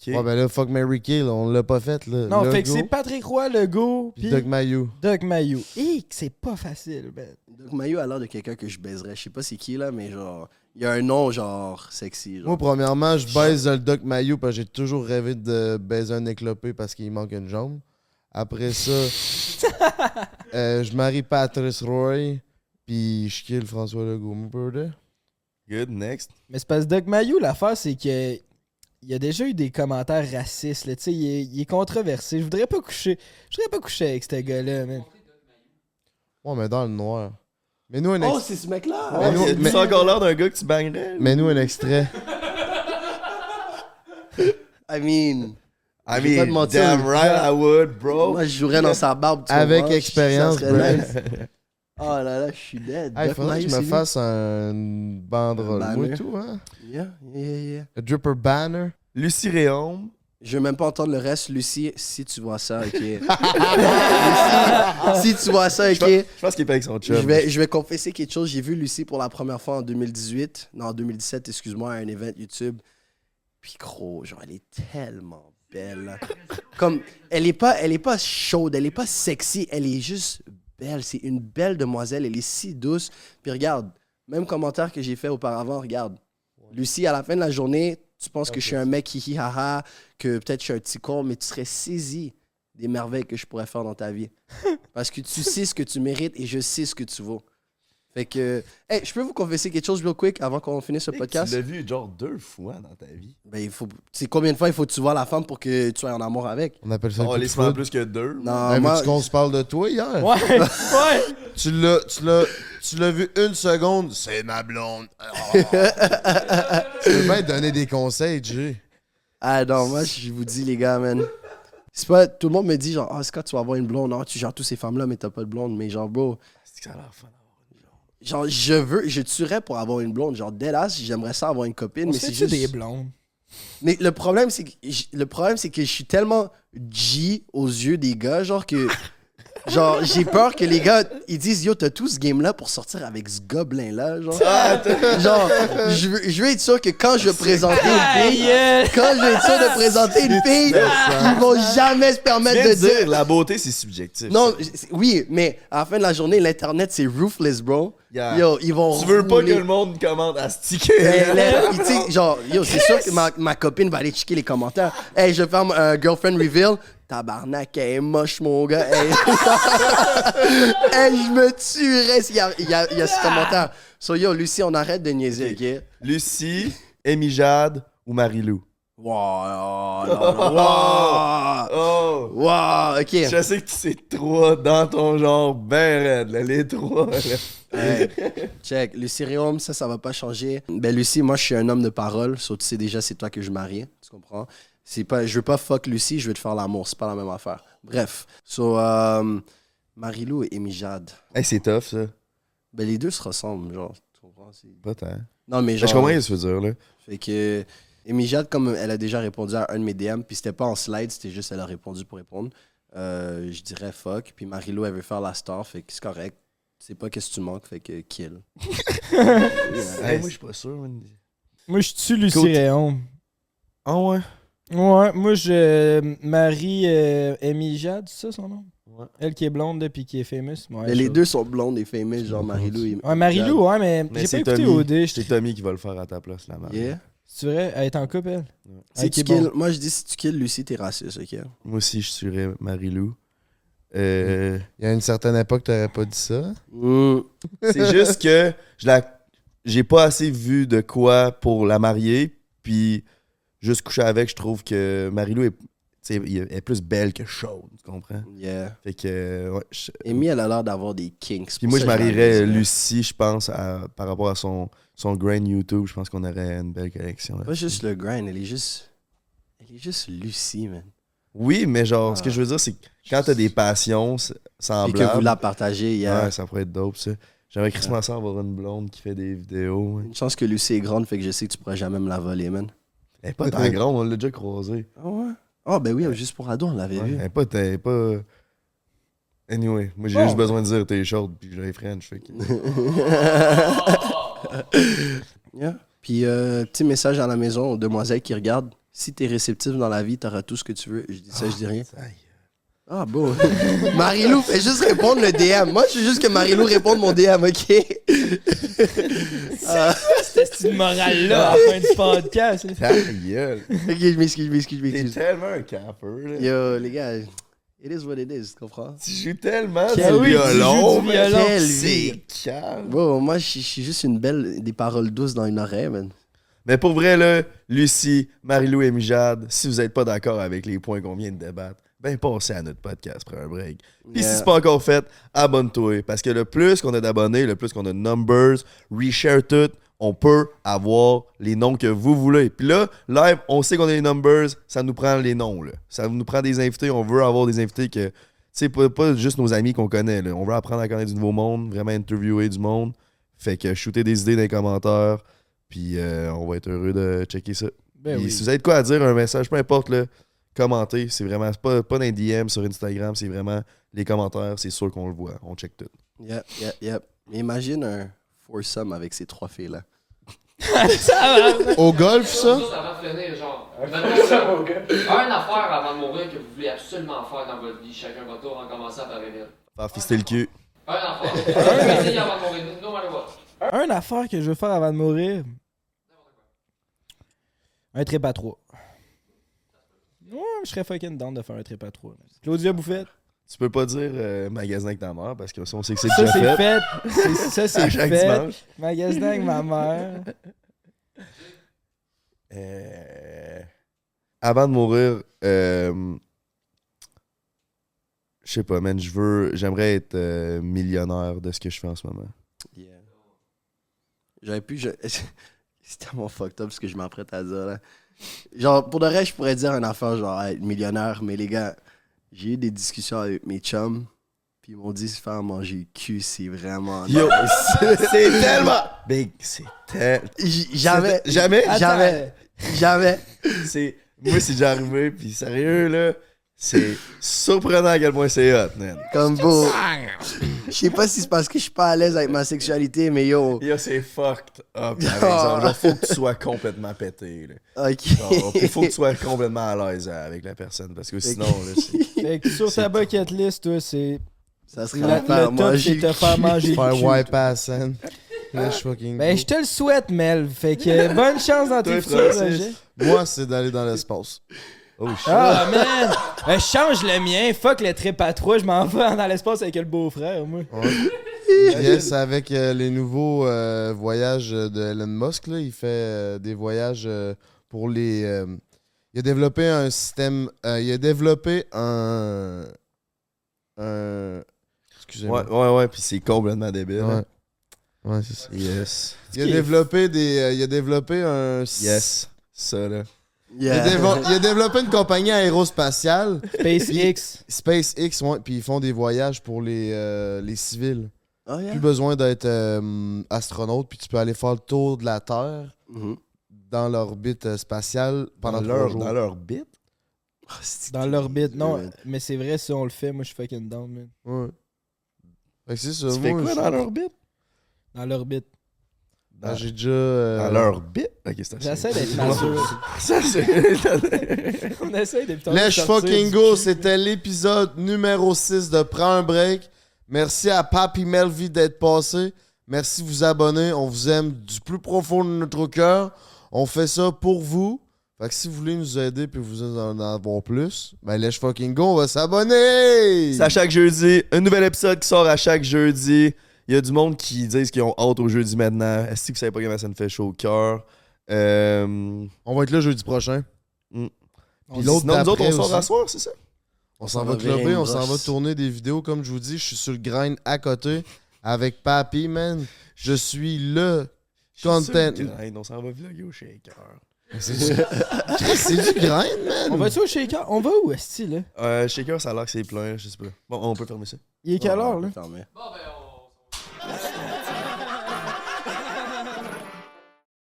Ok. Ouais, ben là, fuck Mary Kill, on l'a pas fait. Là. Non, Legault, fait que c'est Patrick Roy, Legault, puis puis Doc Mayou. Doug Mayou. Hé, que c'est pas facile, ben. Doc Mayo a l'air de quelqu'un que je baiserais. Je sais pas c'est qui là, mais genre il y a un nom genre sexy. Genre. Moi, premièrement, je baise le Doc Mayou parce que j'ai toujours rêvé de baiser un éclopé parce qu'il manque une jambe. Après ça, euh, je marie Patrice Roy, puis je kill François Legault. mon brother. Good, next. Mais c'est parce que Doug Mayou, l'affaire, c'est que. Il y a déjà eu des commentaires racistes, là. Tu sais, il, est- il est controversé. Je voudrais pas coucher. Je voudrais pas coucher avec ce gars-là, man. Ouais, mais dans le noir. Mais nous, un, Oh, ex- c'est ce mec là. Mais nous- tu mais- encore l'air d'un gars que tu bangerais? mais nous, un extrait. I mean, I mean, damn right I would, bro. moi je jouerais dans sa barbe. tu Avec expérience, bro. Oh là là, je suis dead. Hey, Doc faudrait que je me fasse un banderole. Un Moi et banner. tout, hein? Yeah, yeah, yeah. Un dripper banner. Lucie Réaume. Je veux même pas entendre le reste, Lucie. Si tu vois ça, ok. Lucie, si tu vois ça, Je ok. pense- je pense qu'il est pas avec son chum. Je vais, je vais confesser quelque chose. J'ai vu Lucie pour la première fois en 2018. Non, en 2017, excuse-moi, à un event YouTube. Puis gros, genre, elle est tellement belle. Comme, elle est pas, elle est pas chaude, elle est pas sexy, elle est juste belle. C'est une belle demoiselle, elle est si douce. Puis regarde, même commentaire que j'ai fait auparavant, regarde. Lucie, à la fin de la journée, tu penses que je suis un mec hihi haha, que peut-être je suis un petit con, mais tu serais saisi des merveilles que je pourrais faire dans ta vie. Parce que tu sais ce que tu mérites et je sais ce que tu vaux. Fait que, hey, je peux vous confesser quelque chose real quick avant qu'on finisse ce Tu podcast? l'as vu genre deux fois dans ta vie. Ben, il faut. Tu sais combien de fois il faut que tu vois la femme pour que tu sois en amour avec? On appelle ça Oh, le coup de laisse-moi foudre. plus que deux. Non, Hey, moi. veux-tu qu'on se parle de toi hier? Ouais, ouais. Tu l'as, tu l'as, tu l'as vu une seconde. C'est ma blonde. Oh. tu peux bien donner des conseils, Jay. Ah non, moi, je vous dis, les gars, man. C'est pas. Tout le monde me dit, genre, ah, c'est quand tu vas avoir une blonde. Non, tu gères tous ces femmes-là, mais t'as pas de blonde. Mais genre, bro, C'est que ça a l'air fun. Genre, je veux, je tuerais pour avoir une blonde. Genre, deadass, j'aimerais ça avoir une copine, On mais c'est juste. des blondes? Mais le problème, c'est que le problème, c'est que je suis tellement G aux yeux des gars, genre que Genre, j'ai peur que les gars, ils disent, yo, t'as tout ce game-là pour sortir avec ce gobelin-là, genre. Ah, Genre, je veux, je veux être sûr que quand je vais présenter une fille, quand je vais être sûr de présenter une fille, ils vont jamais se permettre de dire. la beauté, c'est subjectif. Non, oui, mais à la fin de la journée, l'Internet, c'est ruthless, bro. Yeah. Yo, ils vont Tu veux pas rouler. que le monde commente à sticker. Hey, genre, yo, c'est sûr que ma, ma copine va aller checker les commentaires. Hey, je vais faire un girlfriend reveal. Tabarnak, elle est moche, mon gars. Hey, Hey, je me tuerais s'il y a, il y, a, il y a ce commentaire. So, yo, Lucie, on arrête de niaiser, ok? Lucie, Amy Jade ou Marie-Lou? Wow, oh, non, non, wow, Oh! wow, ok. Je sais que tu sais trois dans ton genre ben raide, là, les trois. là. Hey, check, Lucie Réaume, ça, ça va pas changer. Ben, Lucie, moi, je suis un homme de parole. So, tu sais déjà, c'est toi que je marie. Tu comprends? C'est pas, je veux pas fuck Lucie, je veux te faire l'amour. C'est pas la même affaire. Bref. So, euh, Marilou et Amy Jade. Hey, c'est tough, ça. Ben, les deux se ressemblent, genre. Tu comprends? C'est- Pas tant. Non, mais genre. je comprends ce que tu veux dire, là. Fait que. Amy Jade, comme elle a déjà répondu à un de mes DM, puis c'était pas en slide, c'était juste elle a répondu pour répondre. euh, je dirais fuck. Puis Marilou, elle veut faire la star, fait que c'est correct. Tu sais pas qu'est-ce que tu manques, fait que kill. Moi, je suis pas sûr. Moi, je tue Lucie Réon. Ah ouais? Ouais, moi, je marie euh, Amy Jade, c'est ça son nom? Ouais. Elle qui est blonde puis qui est famous. Ouais, Mais les deux sont blondes et famous, genre Marilou et. Ouais, Marilou, ouais, mais, Mais j'ai pas c'est écouté Tommy. OD. C'est Tommy qui va le faire à ta place, la mère. Yeah. C'est vrai, elle est en couple, elle? Si Ok, tu bon. kills- moi, je dis si tu kills Lucie, t'es raciste, ok? Moi aussi, je tuerais Marie-Lou. Euh, Il y a une certaine époque, t'aurais pas dit ça. Mm. c'est juste que je la... j'ai pas assez vu de quoi pour la marier. Puis, juste coucher avec, je trouve que Marie-Lou est, tu sais, elle est plus belle que chaude, tu comprends? Yeah. Fait que, ouais, je- Amy, elle a l'air d'avoir des kinks. Puis moi, je marierais Lucie, je pense, à- par rapport à son, son grain YouTube. Je pense qu'on aurait une belle collection. là. Pas juste le grind, elle est juste. Elle est juste Lucie, man. Oui, mais genre, ce que Ah. je veux dire, c'est que quand t'as des passions s- Et que semblables, vous la partagez, il y a ouais, ça pourrait être dope, ça. J'aimerais Christmas ça avoir une blonde qui fait des vidéos. ouais. une chance que Lucie est grande, fait que je sais que tu pourras jamais me la voler, man. Elle est pas tant grande, on l'a déjà croisée. Ah ouais? Ah, ben oui, juste pour ado, on l'avait Ouais, vu. Elle est pas... Elle est pas... Anyway, moi j'ai Bon. juste besoin de dire t'es chaude puis j'ai French. Fait que... Yeah. Puis, euh, petit message à la maison aux demoiselles qui regardent. Si t'es réceptif dans la vie, t'auras tout ce que tu veux. Je dis ça, je dis rien. Aïe. Ah, bon. Marilou, fais juste répondre le DM. Moi, je veux juste que Marilou réponde mon DM, ok? Ah, Cette morale-là à la fin du podcast? là. Ta gueule. ok, je m'excuse, je m'excuse, je T'es m'excuse. tellement un capper, là. Yo, les gars, it is what it is, tu comprends? Tu joues tellement Quel- du violon, du violon. C'est calme. Moi, je suis- juste une belle, des paroles douces dans une oreille, man. Mais pour vrai, là, Lucie, Marie-Lou et Mijade, si vous n'êtes pas d'accord avec les points qu'on vient de débattre, ben passez à notre podcast pour un break. Puis si Yeah. c'est pas encore fait, abonne-toi. Parce que le plus qu'on a d'abonnés, le plus qu'on a de numbers, reshare tout, on peut avoir les noms que vous voulez. Puis là, live, on sait qu'on a les numbers, ça nous prend les noms. Là. Ça nous prend des invités, on veut avoir des invités que. Tu sais, pas, pas juste nos amis qu'on connaît. là. On veut apprendre à connaître du nouveau monde, vraiment interviewer du monde. Fait que shooter des idées dans les commentaires. Puis euh, on va être heureux de checker ça. Ben oui. Si vous avez de quoi à dire, un message, peu importe, là, commentez. C'est vraiment c'est pas, pas dans les DM sur Instagram, c'est vraiment les commentaires, c'est sûr qu'on le voit. On check tout. Yep, yep, yep. Mais imagine un foursome avec ces trois filles-là. Au golf, ça? Juste avant de finir, genre, un affaire avant de mourir que vous voulez absolument faire dans votre vie, chacun votre tour, en commençant par Emile. Faire fister le cul. Un affaire. Un baiser avant de mourir, no matter what. Un affaire que je veux faire avant de mourir. Un trip à trois. Ouais, je serais fucking down de faire un trip à trois. Claudia Bouffette. Tu peux pas dire euh, magasin avec ta mère parce que ça, on sait que c'est Ça, déjà c'est fait. fait. C'est- Ça, À c'est chaque fait. dimanche. Magasin avec ma mère. Euh, Avant de mourir, euh, je sais pas, man, je veux, j'aimerais être euh, millionnaire de ce que je fais en ce moment. Yeah. J'aurais pu. je- C'est tellement fucked up ce que je m'apprête à dire là. Genre, pour de vrai, je pourrais dire une affaire genre être millionnaire, mais les gars, j'ai eu des discussions avec mes chums, puis ils m'ont dit se faire manger le cul, c'est vraiment. Yo, c'est tellement big, c'est tel- J- jamais. Jamais? Jamais. Jamais. C'est moi c'est déjà arrivé puis sérieux là, C'est surprenant à quel point c'est hot, man. Comme beau. Je sais pas si c'est parce que je suis pas à l'aise avec ma sexualité, mais yo. Yo, c'est fucked up, par exemple. Genre, faut que tu sois complètement pété, là. Ok. Genre, faut que tu sois complètement à l'aise avec la personne, parce que sinon, là, c'est... Fait que sur ta bucket list, toi, c'est Ça serait la- faire le top, manger. c'est te faire manger Faire wipe ass, hein. Fucking Ben, je te le souhaite, Mel. Fait que bonne chance dans tes futurs projets. Moi, c'est d'aller dans l'espace. Oh, shit. Ah, man! Euh, je change le mien. Fuck le trip à trois. Je m'en vais dans l'espace avec le beau-frère, moi. Yes, avec euh, les nouveaux euh, voyages de Elon Musk, là, il fait euh, des voyages euh, pour les. euh, il a développé un système. euh, il a développé un. Un. Excusez-moi. Ouais, ouais, ouais, puis c'est complètement débile. Ouais. hein. Ouais, c'est ça. Yes. Il a développé des. euh, il a développé un. Yes. Ça, là. Il a, Yeah. dévo- il a développé une compagnie aérospatiale, SpaceX. SpaceX, ouais, puis ils font des voyages pour les, euh, les civils. Oh, yeah. Plus besoin d'être euh, astronaute, puis tu peux aller faire le tour de la Terre Mhm. dans l'orbite euh, spatiale pendant Dans trois leur, jours. dans. Oh, c'est- Dans l'orbite. Non, Ouais. mais c'est vrai, si on le fait, moi, je suis fucking down, man. Ouais. Fait que c'est ça. Tu fais quoi je- dans leur bit? Dans l'orbite. Ben, J'ai déjà. euh, Dans leur bit? Ok, c'est assez. J'essaie d'être mature. Ça, c'est... on essaie Let's sortir fucking go, c'était l'épisode numéro 6 de Prends un break. Merci à Papi Melvy d'être passé. Merci de vous abonner. On vous aime du plus profond de notre cœur. On fait ça pour vous. Fait que si vous voulez nous aider puis vous en avoir plus, ben let's fucking go, on va s'abonner! C'est à chaque jeudi. Un nouvel épisode qui sort à chaque jeudi. Il y a du monde qui disent qu'ils ont hâte au jeudi maintenant. Est-ce que vous savez pas comment ça me fait chaud au cœur? Euh... On va être là jeudi prochain. Puis Puis l'autre sinon, nous autres, on sort à soir, c'est ça? On s'en On va clubber, on s'en va tourner des vidéos. Comme je vous dis, je suis sur le grind à côté avec Papi, man. Je suis le content. Je suis sûr que- On s'en va vlogger au shaker. C'est du... Grind, man. On va-tu au shaker? On va où, est-ce là? Euh, shaker, ça a l'air que c'est plein, je sais pas. Bon, on peut fermer ça. Il est quelle heure, on là? Bon, ben,